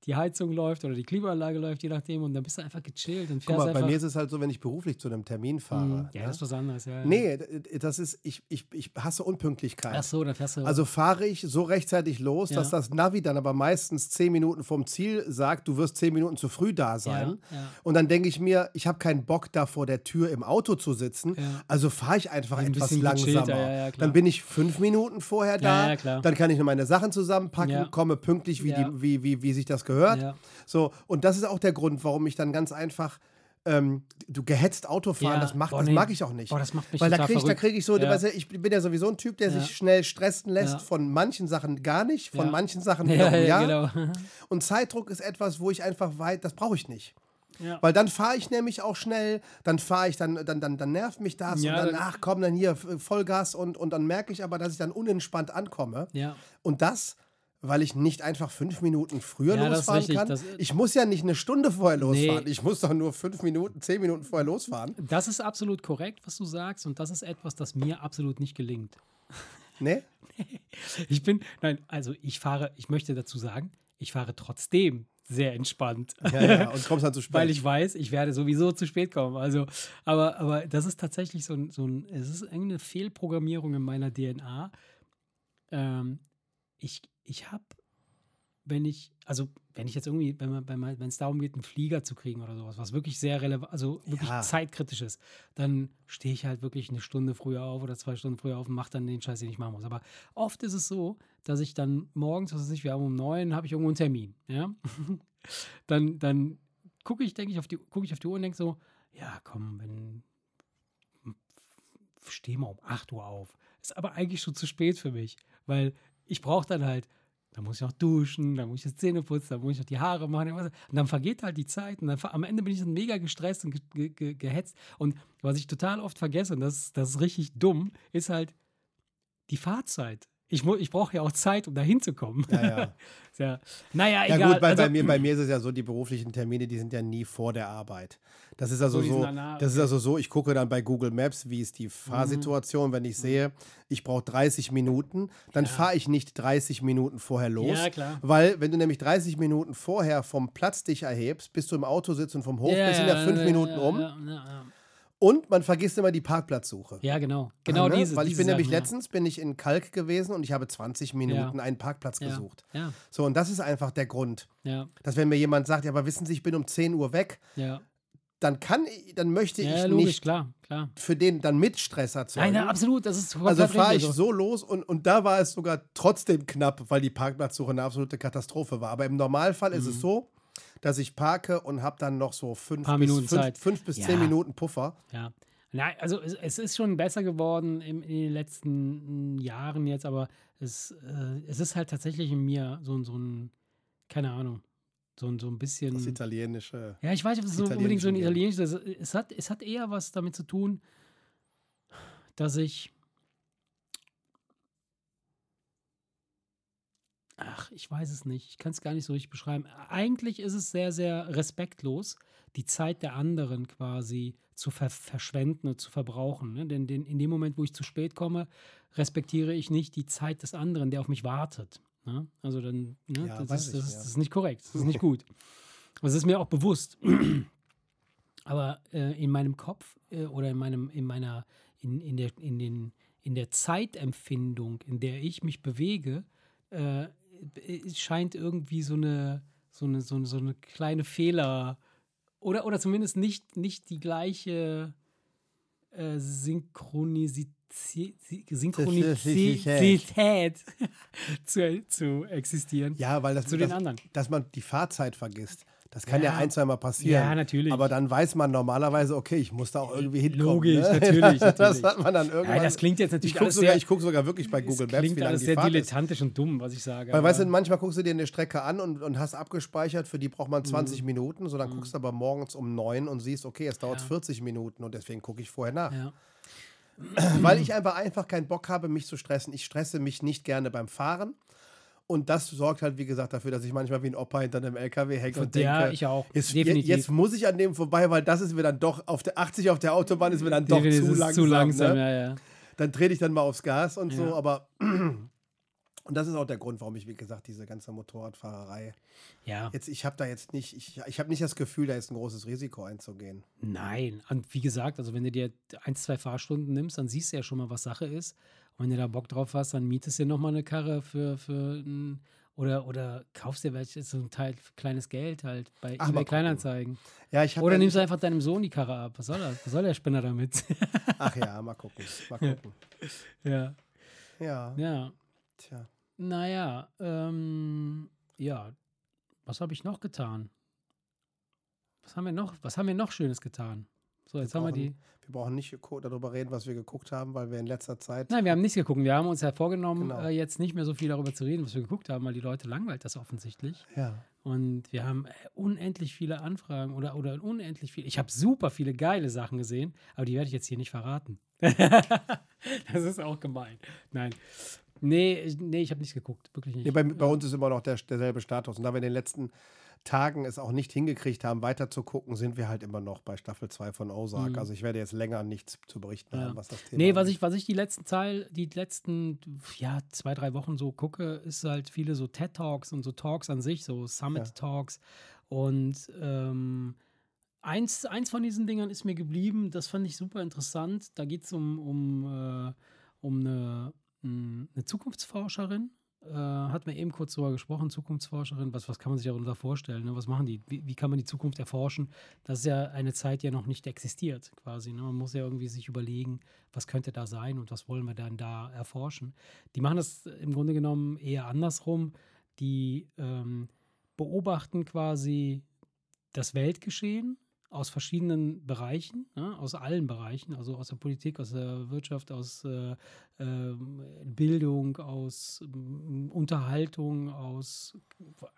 die Heizung läuft oder die Klimaanlage läuft, je nachdem, und dann bist du einfach gechillt und fährst Guck mal, bei mir ist es halt so, wenn ich beruflich zu einem Termin fahre. Mm, ja, ne? das ist was anderes, ja. Nee, das ist, ich, ich, ich hasse Unpünktlichkeit. Ach so, dann fährst du. Also fahre ich so rechtzeitig los, ja. dass das Navi dann aber meistens zehn Minuten vom Ziel sagt, du wirst zehn Minuten zu früh da sein. Ja, ja. Und dann denke ich mir, ich habe keinen Bock da vor der Tür im Auto zu sitzen, also fahre ich einfach ein etwas langsamer. dann bin ich fünf Minuten vorher da, dann kann ich noch meine Sachen zusammenpacken, komme pünktlich, wie, die, wie, wie, wie sich das gehört. So, und das ist auch der Grund, warum ich dann ganz einfach ähm, du gehetzt Auto fahren, ja, das, macht, boah, das mag ich auch nicht. Boah, das macht mich Weil da kriege krieg ich so, ja. weißt du, ich bin ja sowieso ein Typ, der ja. sich schnell stressen lässt von manchen Sachen gar nicht, von manchen Sachen wiederum ja. Genau. Und Zeitdruck ist etwas, wo ich einfach weit, das brauche ich nicht. Ja. Weil dann fahre ich nämlich auch schnell, dann fahre ich, dann, dann, dann, dann nervt mich das ja, und dann, ach komm, dann hier Vollgas und, und dann merke ich aber, dass ich dann unentspannt ankomme. Ja. Und das weil ich nicht einfach fünf Minuten früher ja, losfahren kann. ich muss ja nicht eine Stunde vorher losfahren. Nee. Ich muss doch nur fünf Minuten, zehn Minuten vorher losfahren. Das ist absolut korrekt, was du sagst. Und das ist etwas, das mir absolut nicht gelingt. Nee? ich bin, nein, also ich fahre, ich möchte dazu sagen, ich fahre trotzdem sehr entspannt. Ja, ja, und kommst dann zu spät. Weil ich weiß, ich werde sowieso zu spät kommen. Also, aber, aber das ist tatsächlich so ein, so ein, es ist irgendeine Fehlprogrammierung in meiner DNA. Ähm, ich, ich habe, wenn ich, also wenn ich jetzt irgendwie, wenn man, wenn es darum geht, einen Flieger zu kriegen oder sowas, was wirklich sehr relevant, also wirklich ja. zeitkritisch ist, dann stehe ich halt wirklich eine Stunde früher auf oder zwei Stunden früher auf und mache dann den Scheiß, den ich machen muss. Aber oft ist es so, dass ich dann morgens, was weiß ich, wir haben um neun, habe ich irgendwo einen Termin, ja. dann, dann gucke ich, denke ich, auf die, gucke ich auf die Uhr und denke so, ja, komm, wenn stehe mal um 8 Uhr auf. Ist aber eigentlich schon zu spät für mich, weil ich brauche dann halt da muss ich noch duschen, dann muss ich das Zähne putzen, dann muss ich noch die Haare machen. Und dann vergeht halt die Zeit. Und dann, am Ende bin ich dann mega gestresst und ge ge gehetzt. Und was ich total oft vergesse, und das, das ist richtig dumm, ist halt die Fahrzeit. Ich, ich brauche ja auch Zeit, um da hinzukommen. Ja, ja. ja. Naja, egal. Ja, gut, bei, also, bei, mir, bei mir ist es ja so, die beruflichen Termine, die sind ja nie vor der Arbeit. Das ist also so, so das ist also so, ich gucke dann bei Google Maps, wie ist die Fahrsituation, mhm. wenn ich sehe, ich brauche 30 Minuten, dann ja. fahre ich nicht 30 Minuten vorher los. Ja, klar. Weil, wenn du nämlich 30 Minuten vorher vom Platz dich erhebst, bis du im Auto sitzt und vom Hof ja, bist, sind ja fünf Minuten um. Ja, ja, ja. Und man vergisst immer die Parkplatzsuche. Ja, genau. Genau ne? diese. Weil ich diese bin nämlich ja. letztens bin ich in Kalk gewesen und ich habe 20 Minuten ja. einen Parkplatz ja. gesucht. Ja. So, und das ist einfach der Grund. Ja. Dass wenn mir jemand sagt, ja, aber wissen Sie, ich bin um 10 Uhr weg, ja. dann kann ich, dann möchte ja, ich logisch, nicht klar, klar. für den dann Mitstresser zu Nein, ja, absolut, das ist Also fahre ich so los und, und da war es sogar trotzdem knapp, weil die Parkplatzsuche eine absolute Katastrophe war. Aber im Normalfall mhm. ist es mhm. so, dass ich parke und habe dann noch so fünf bis, fünf, fünf, bis zehn Minuten Puffer. Ja. Nein, also es, es, ist schon besser geworden in, in den letzten Jahren jetzt, aber es, äh, es ist halt tatsächlich in mir so, so ein, keine Ahnung, so, so ein bisschen. Das italienische. Ja, ich weiß nicht, ob es so unbedingt so ein italienisches ist. Es hat, es hat eher was damit zu tun, dass ich. Ach, ich weiß es nicht. Ich kann es gar nicht so richtig beschreiben. Eigentlich ist es sehr, sehr respektlos, die Zeit der anderen quasi zu ver verschwenden und zu verbrauchen. Ne? Denn, denn, in dem Moment, wo ich zu spät komme, respektiere ich nicht die Zeit des anderen, der auf mich wartet. Ne? Also dann, ne? ja, das, ist, ich, das, ja. das, ist, nicht korrekt, das ist nicht gut. Das ist mir auch bewusst. Aber äh, in meinem Kopf äh, oder in meinem, in meiner, in, in, der, in, den, in der Zeitempfindung, in der ich mich bewege, äh, scheint irgendwie so eine, so eine, so eine, so eine kleine Fehler oder, oder zumindest nicht, nicht die gleiche äh, Synchronisität Synchronizität zu, zu existieren. Ja, weil das, zu das, den anderen. dass man die Fahrzeit vergisst. Das kann ja, ja ein, zweimal passieren. Ja, natürlich. Aber dann weiß man normalerweise, okay, ich muss da auch irgendwie hinkommen. Logisch, ne? natürlich, natürlich. Das hat man dann irgendwann. Ja, das klingt jetzt natürlich ich gucke sogar, guck sogar wirklich bei Google Maps, klingt wie alles die sehr Fahrt dilettantisch ist. und dumm, was ich sage. Weil, weißt du, manchmal guckst du dir eine Strecke an und, und hast abgespeichert, für die braucht man 20 mhm. Minuten. So, dann mhm. guckst du aber morgens um 9 und siehst, okay, es dauert ja. 40 Minuten und deswegen gucke ich vorher nach. Ja. Weil ich einfach, einfach keinen Bock habe, mich zu stressen. Ich stresse mich nicht gerne beim Fahren. Und das sorgt halt, wie gesagt, dafür, dass ich manchmal wie ein Opa hinter einem LKW hänge und ja, denke, ich auch. Jetzt, Definitiv. jetzt muss ich an dem vorbei, weil das ist mir dann doch, auf der 80 auf der Autobahn ist mir dann doch Definitiv zu langsam. Zu langsam ne? ja, ja. Dann trete ich dann mal aufs Gas und so, aber und das ist auch der Grund, warum ich, wie gesagt, diese ganze Motorradfahrerei, Ja, jetzt, ich habe da jetzt nicht, ich, ich habe nicht das Gefühl, da ist ein großes Risiko einzugehen. nein. Und wie gesagt, also wenn du dir ein, zwei Fahrstunden nimmst, dann siehst du ja schon mal, was Sache ist. Und wenn du da Bock drauf hast, dann mietest du dir nochmal eine Karre für, für ein, oder, oder kaufst dir welche, so ein Teil für kleines Geld halt bei Ach, eBay. Kleinanzeigen. Ja, ich Oder nimmst du einfach deinem Sohn die Karre ab. Was soll das? Was soll der Spinner damit? Ach ja, mal gucken, mal gucken. ja. Ja, Ja. tja. Naja, ähm, ja. Was habe ich noch getan? Was haben wir noch? Was haben wir noch Schönes getan? So, jetzt haben wir die. Wir brauchen nicht darüber reden, was wir geguckt haben, weil wir in letzter Zeit. Nein, wir haben nichts geguckt. Wir haben uns ja vorgenommen, Genau. äh, jetzt nicht mehr so viel darüber zu reden, was wir geguckt haben, weil die Leute langweilt das offensichtlich. Ja. Und wir haben äh, unendlich viele Anfragen oder, oder unendlich viele. Ich habe super viele geile Sachen gesehen, aber die werde ich jetzt hier nicht verraten. das ist auch gemein. Nein. Nee, ich- nee ich habe nichts geguckt. Wirklich nicht. Nee, bei, bei uns ist immer noch der, derselbe Status. Und da wir in den letzten Tagen es auch nicht hingekriegt haben, weiter zu gucken, sind wir halt immer noch bei Staffel 2 von Ozark. Mhm. Also ich werde jetzt länger nichts zu berichten Ja. haben, was das Thema Nee, was ich, was ich die letzten Teil, die letzten ja, zwei, drei Wochen so gucke, ist halt viele so TED-Talks und so Talks an sich, so Summit-Talks. Und ähm, eins, eins von diesen Dingern ist mir geblieben, das fand ich super interessant. Da geht es um, um, äh, um eine, eine Zukunftsforscherin. Äh, hat mir eben kurz darüber gesprochen, Zukunftsforscherin, was, was kann man sich darunter vorstellen? Ne? Was machen die? Wie, wie kann man die Zukunft erforschen? Das ist ja eine Zeit, die ja noch nicht existiert, quasi. Ne? Man muss ja irgendwie sich überlegen, was könnte da sein und was wollen wir dann da erforschen. Die machen das im Grunde genommen eher andersrum. Die ähm, beobachten quasi das Weltgeschehen aus verschiedenen Bereichen, ne? aus allen Bereichen, also aus der Politik, aus der Wirtschaft, aus äh, ähm, Bildung, aus ähm, Unterhaltung, aus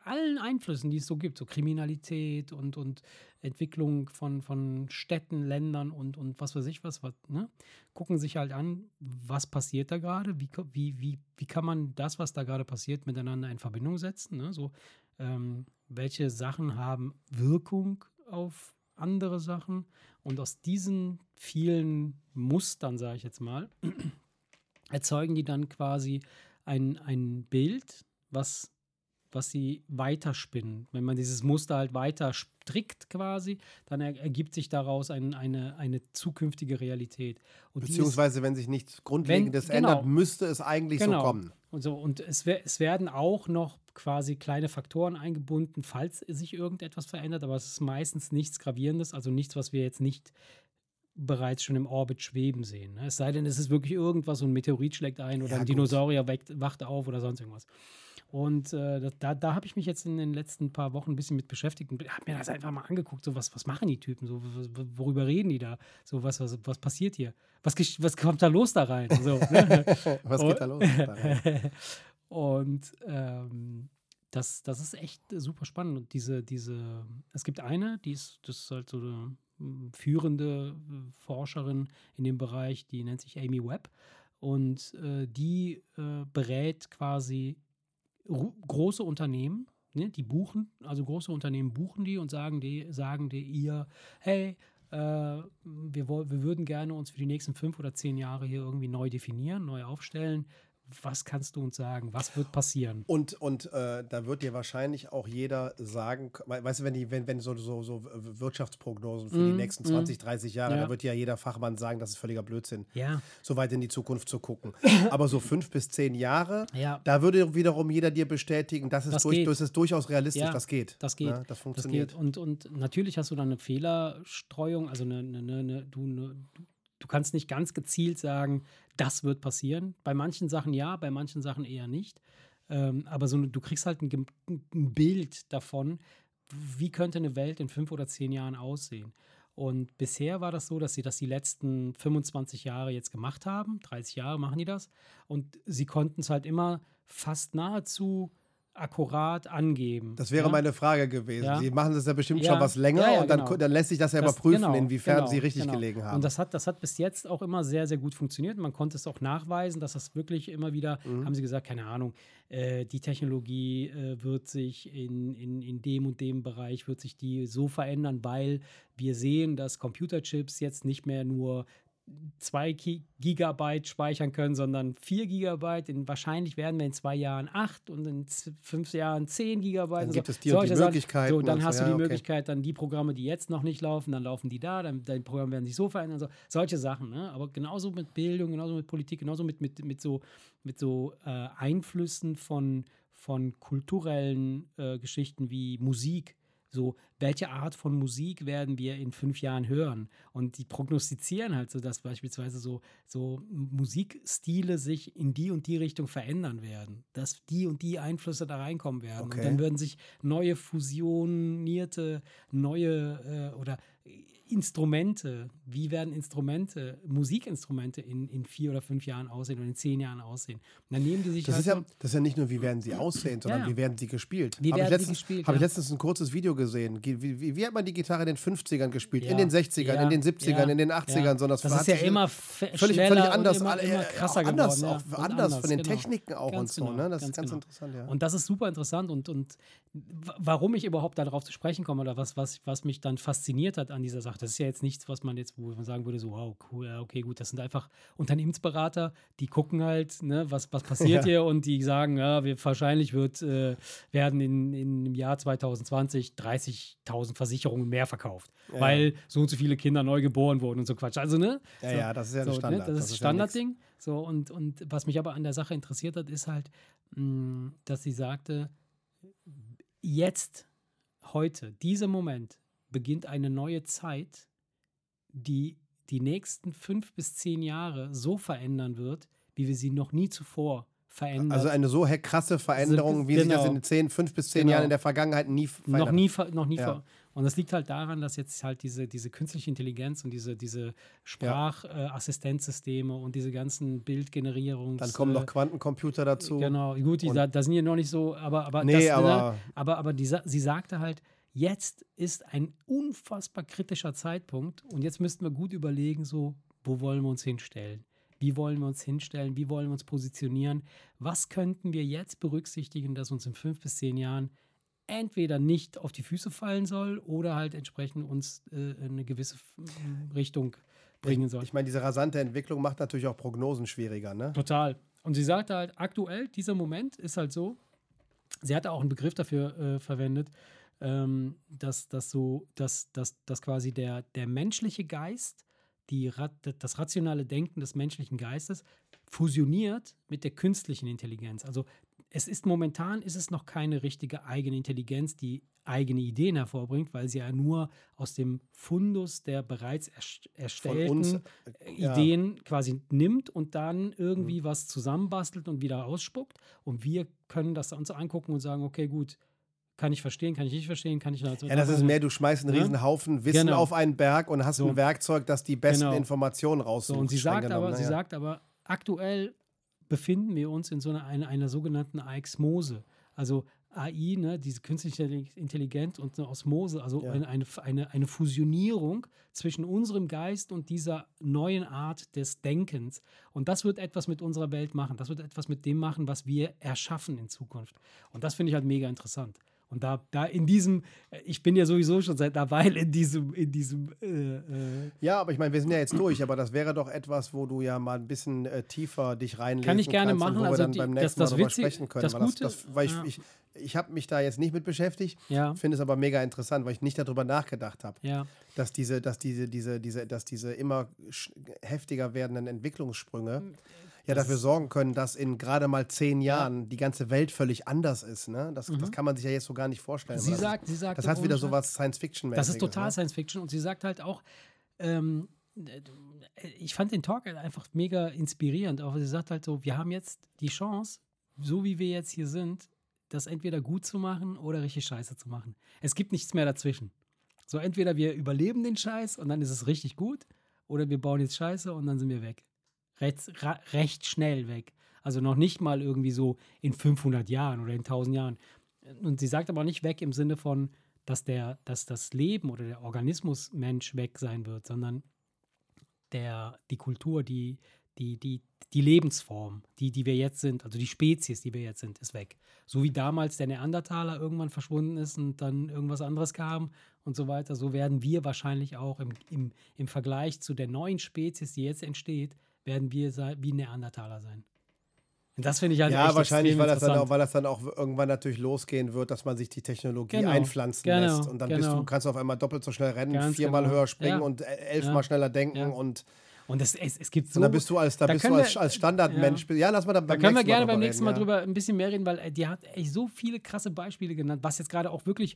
allen Einflüssen, die es so gibt, so Kriminalität und, und Entwicklung von, von Städten, Ländern und, und was weiß ich was, was ne? gucken sich halt an, was passiert da gerade, wie, wie, wie, wie kann man das, was da gerade passiert, miteinander in Verbindung setzen, ne? so ähm, welche Sachen haben Wirkung auf andere Sachen und aus diesen vielen Mustern, sage ich jetzt mal, erzeugen die dann quasi ein, ein Bild, was, was sie weiterspinnen. Wenn man dieses Muster halt weiter strickt quasi, dann er, ergibt sich daraus ein, eine, eine zukünftige Realität. Und die ist- Beziehungsweise, wenn sich nichts Grundlegendes Wenn- genau. ändert, müsste es eigentlich Genau. so kommen. Und so, und es, es werden auch noch quasi kleine Faktoren eingebunden, falls sich irgendetwas verändert, aber es ist meistens nichts Gravierendes, also nichts, was wir jetzt nicht bereits schon im Orbit schweben sehen. ne? Es sei denn, es ist wirklich irgendwas, so ein Meteorit schlägt ein oder Ja, ein gut. Dinosaurier weckt, wacht auf oder sonst irgendwas. Und äh, da- da, da habe ich mich jetzt in den letzten paar Wochen ein bisschen mit beschäftigt und habe mir das einfach mal angeguckt. So, was, was machen die Typen? So, worüber reden die da? So, was, was, was passiert hier? Was, was kommt da los da rein? So, ne? Was geht da los? und ähm, das, das ist echt super spannend. Und diese, diese, es gibt eine, die ist, das ist halt so eine mm, führende äh, Forscherin in dem Bereich, die nennt sich Amy Webb. Und äh, die äh, berät quasi große Unternehmen, ne, die buchen, also große Unternehmen buchen die und sagen die, sagen die ihr, hey, äh, wir, wir würden gerne uns für die nächsten fünf oder zehn Jahre hier irgendwie neu definieren, neu aufstellen. Was kannst du uns sagen? Was wird passieren? Und, und äh, da wird dir wahrscheinlich auch jeder sagen, weißt du, wenn die, wenn, wenn so, so, so Wirtschaftsprognosen für mm, die nächsten 20, mm. 30 Jahre, ja. da wird ja jeder Fachmann sagen, das ist völliger Blödsinn, ja. so weit in die Zukunft zu gucken. Aber so fünf bis zehn Jahre, ja. da würde wiederum jeder dir bestätigen, das ist, das durch, das ist durchaus realistisch, ja, das geht. Das geht. Ja, das funktioniert. Das geht. Und, und natürlich hast du dann eine Fehlerstreuung, also eine, eine, eine, du, eine, du kannst nicht ganz gezielt sagen, das wird passieren. Bei manchen Sachen ja, bei manchen Sachen eher nicht. Ähm, aber so, du kriegst halt ein, ein, Bild davon, wie könnte eine Welt in fünf oder zehn Jahren aussehen. Und bisher war das so, dass sie das die letzten 25 Jahre jetzt gemacht haben. 30 Jahre machen die das. Und sie konnten es halt immer fast nahezu akkurat angeben. Das wäre ja? meine Frage gewesen. Ja. Sie machen das ja bestimmt ja. schon was länger und dann, genau. dann, lässt sich das ja das, überprüfen, genau, inwiefern genau, Sie richtig genau. gelegen haben. Und das hat, das hat bis jetzt auch immer sehr, sehr gut funktioniert. Man konnte es auch nachweisen, dass das wirklich immer wieder, mhm. haben Sie gesagt, keine Ahnung, äh, die Technologie äh, wird sich in, in, in dem und dem Bereich, wird sich die so verändern, weil wir sehen, dass Computerchips jetzt nicht mehr nur 2 Gigabyte speichern können, sondern 4 Gigabyte. In, wahrscheinlich werden wir in zwei Jahren 8 und in fünf Jahren 10 Gigabyte. Dann gibt so. es die, die Möglichkeiten. So, dann hast so, du die ja, Möglichkeit, dann die Programme, die jetzt noch nicht laufen, dann laufen die da, dann deine Programme werden sich so verändern. So. Solche Sachen. Ne? Aber genauso mit Bildung, genauso mit Politik, genauso mit, mit, mit so, mit so äh, Einflüssen von, von kulturellen äh, Geschichten wie Musik so, welche Art von Musik werden wir in fünf Jahren hören? Und die prognostizieren halt so, dass beispielsweise so, so Musikstile sich in die und die Richtung verändern werden, dass die und die Einflüsse da reinkommen werden. Okay. Und dann würden sich neue fusionierte, neue äh, oder Instrumente, wie werden Instrumente, Musikinstrumente in, in vier oder fünf Jahren aussehen oder in zehn Jahren aussehen? Und dann nehmen die sich das, halt ist ja, das ist ja nicht nur, wie werden sie aussehen, sondern ja. wie werden sie gespielt. Wie Habe werden ich, letztens, gespielt, hab ich letztens ein kurzes Video gesehen. Wie, wie, wie, hat man die Gitarre in den 50ern gespielt, in den 60ern, in den 70ern, in den 80ern? So, das, das ist ja immer völlig, völlig anders, immer, immer krasser anders, geworden. Auch, anders, anders, von den genau. Techniken auch ganz und so. Genau, ne? Das ist ganz genau. interessant. Und das ist super interessant und, und warum ich überhaupt darauf zu sprechen komme oder was, was, was mich dann fasziniert hat an dieser Sache, das ist ja jetzt nichts, was man jetzt, wo man sagen würde, so, wow, cool, ja, okay, gut, das sind einfach Unternehmensberater, die gucken halt, ne, was, was passiert ja. hier und die sagen, ja, wir, wahrscheinlich wird, äh, werden in, in, im Jahr 2020 30.000 Versicherungen mehr verkauft, ja. weil so und so viele Kinder neu geboren wurden und so Quatsch. Also, ne? Ja, so, ja, das ist ja so, Standard. Ne, das, das ist Standardding. So, und, und was mich aber an der Sache interessiert hat, ist halt, mh, mm, dass sie sagte, jetzt, heute, dieser Moment, beginnt eine neue Zeit, die die nächsten fünf bis zehn Jahre so verändern wird, wie wir sie noch nie zuvor verändern. Also eine so krasse Veränderung, wie genau. sich das in den zehn, fünf bis zehn genau. Jahren in der Vergangenheit nie verändert. Noch nie, noch nie ja. Und das liegt halt daran, dass jetzt halt diese, diese künstliche Intelligenz und diese, diese Sprachassistenzsysteme ja. äh, und diese ganzen Bildgenerierungs... Dann kommen noch Quantencomputer dazu. Genau, gut, die, da, da, sind ja noch nicht so, aber, aber, nee, das, aber, aber, aber die, sie sagte halt, jetzt ist ein unfassbar kritischer Zeitpunkt und jetzt müssten wir gut überlegen, so, wo wollen wir uns hinstellen? Wie wollen wir uns hinstellen? Wie wollen wir uns positionieren? Was könnten wir jetzt berücksichtigen, dass uns in fünf bis zehn Jahren entweder nicht auf die Füße fallen soll oder halt entsprechend uns äh, eine gewisse Richtung bringen soll. Ich meine, diese rasante Entwicklung macht natürlich auch Prognosen schwieriger, ne? Total. Und sie sagte halt, aktuell, dieser Moment ist halt so, sie hatte auch einen Begriff dafür äh, verwendet, ähm, dass, dass so, dass, dass, dass quasi der, der menschliche Geist, die, das rationale Denken des menschlichen Geistes fusioniert mit der künstlichen Intelligenz. Also es ist momentan ist es noch keine richtige eigene Intelligenz, die eigene Ideen hervorbringt, weil sie ja nur aus dem Fundus der bereits erstellten uns, äh, Ideen ja. quasi nimmt und dann irgendwie mhm. was zusammenbastelt und wieder ausspuckt. Und wir können das uns angucken und sagen, okay, gut, kann ich verstehen, kann ich nicht verstehen, kann ich nicht. Ja, das ist mehr, du schmeißt einen ja? riesen Haufen Wissen genau. auf einen Berg und hast so. ein Werkzeug, das die besten genau. Informationen raussucht. So, und sie sagt, aber, sie sagt aber, aktuell befinden wir uns in so einer, einer, einer sogenannten Aixmose. Also AI, ne, diese künstliche Intelligenz und eine Osmose, also ja. eine, eine, eine Fusionierung zwischen unserem Geist und dieser neuen Art des Denkens. Und das wird etwas mit unserer Welt machen. Das wird etwas mit dem machen, was wir erschaffen in Zukunft. Und das finde ich halt mega interessant. Und da, da in diesem, ich bin ja sowieso schon seit einer Weile in diesem, in diesem. Äh, äh ja, aber ich meine, wir sind ja jetzt durch, aber das wäre doch etwas, wo du ja mal ein bisschen äh, tiefer dich reinlegen Kann ich gerne machen, also die, beim nächsten das, das Mal Witzig, sprechen können. Das Gute, das, das, weil ich, ja. ich, ich habe mich da jetzt nicht mit beschäftigt, ja. finde es aber mega interessant, weil ich nicht darüber nachgedacht habe, ja. dass diese, dass diese, diese, diese, dass diese immer heftiger werdenden Entwicklungssprünge ja dafür sorgen können, dass in gerade mal zehn Jahren ja. die ganze Welt völlig anders ist. Ne? Das, mhm. das kann man sich ja jetzt so gar nicht vorstellen. Sie sagt, sie sagt, das hat wieder so was Science-Fiction-mäßiges. Das ist total ne? Science-Fiction und sie sagt halt auch, ähm, ich fand den Talk einfach mega inspirierend. Auch sie sagt halt so, wir haben jetzt die Chance, so wie wir jetzt hier sind, das entweder gut zu machen oder richtig scheiße zu machen. Es gibt nichts mehr dazwischen. So entweder wir überleben den Scheiß und dann ist es richtig gut oder wir bauen jetzt Scheiße und dann sind wir weg recht, recht schnell weg. Also noch nicht mal irgendwie so in 500 Jahren oder in 1000 Jahren. Und sie sagt aber nicht weg im Sinne von, dass, der, dass das Leben oder der Organismus Mensch weg sein wird, sondern der, die Kultur, die, die, die, die Lebensform, die, die wir jetzt sind, also die Spezies, die wir jetzt sind, ist weg. So wie damals der Neandertaler irgendwann verschwunden ist und dann irgendwas anderes kam und so weiter, so werden wir wahrscheinlich auch im, im, im Vergleich zu der neuen Spezies, die jetzt entsteht, werden wir wie Neandertaler sein. Und das finde ich halt Ja, wahrscheinlich, weil das, dann auch, weil das dann auch irgendwann natürlich losgehen wird, dass man sich die Technologie genau, einpflanzen genau, lässt. Und dann genau. bist du, kannst du auf einmal doppelt so schnell rennen, Ganz viermal genau. höher springen ja. und elfmal ja. schneller denken ja. und und es, es, es gibt so. Und da bist du als, da, da bist du als, als Standardmensch. Ja. ja, lass mal dann beim Da können wir gerne beim nächsten Mal, reden, drüber ein bisschen mehr reden, weil äh, die hat echt so viele krasse Beispiele genannt, was jetzt gerade auch wirklich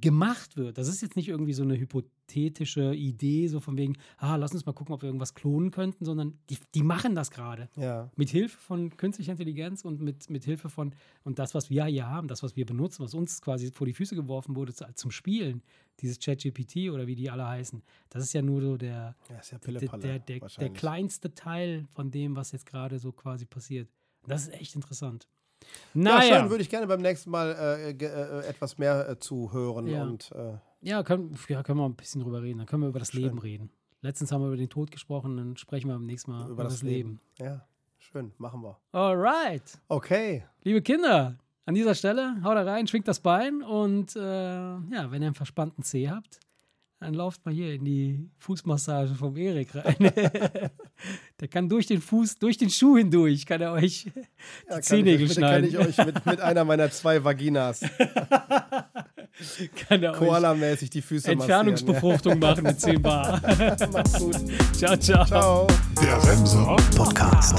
gemacht wird. Das ist jetzt nicht irgendwie so eine hypothetische Idee, so von wegen, ah, lass uns mal gucken, ob wir irgendwas klonen könnten, sondern die, die machen das gerade. Ja. Mit Hilfe von künstlicher Intelligenz und mit, mit Hilfe von, und das, was wir hier haben, das, was wir benutzen, was uns quasi vor die Füße geworfen wurde zu, zum Spielen, dieses ChatGPT oder wie die alle heißen, das ist ja nur so der, ja, ja der, der, der, der kleinste Teil von dem, was jetzt gerade so quasi passiert. Und das ist echt interessant. Naja. Ja, schön, würde ich gerne beim nächsten Mal äh, äh, etwas mehr äh, zuhören. Ja, und, äh, ja, können, ja, können wir ein bisschen drüber reden. Dann können wir über das schön. Leben reden. Letztens haben wir über den Tod gesprochen, dann sprechen wir beim nächsten Mal über, über das, das Leben. Leben. Ja, schön, machen wir. Alright. Okay. Liebe Kinder, an dieser Stelle haut da rein, schwingt das Bein und äh, ja, wenn ihr einen verspannten Zeh habt, dann lauft mal hier in die Fußmassage vom Erik rein. der kann durch den Fuß, durch den Schuh hindurch, kann er euch die ja, Zehennägel ich, schneiden. Kann ich euch mit, mit einer meiner zwei Vaginas Koala-mäßig die Füße Entfernungsbefruchtung machen mit 10 Bar. Macht's gut. Ciao, ciao. Ciao. Der Remser Podcast.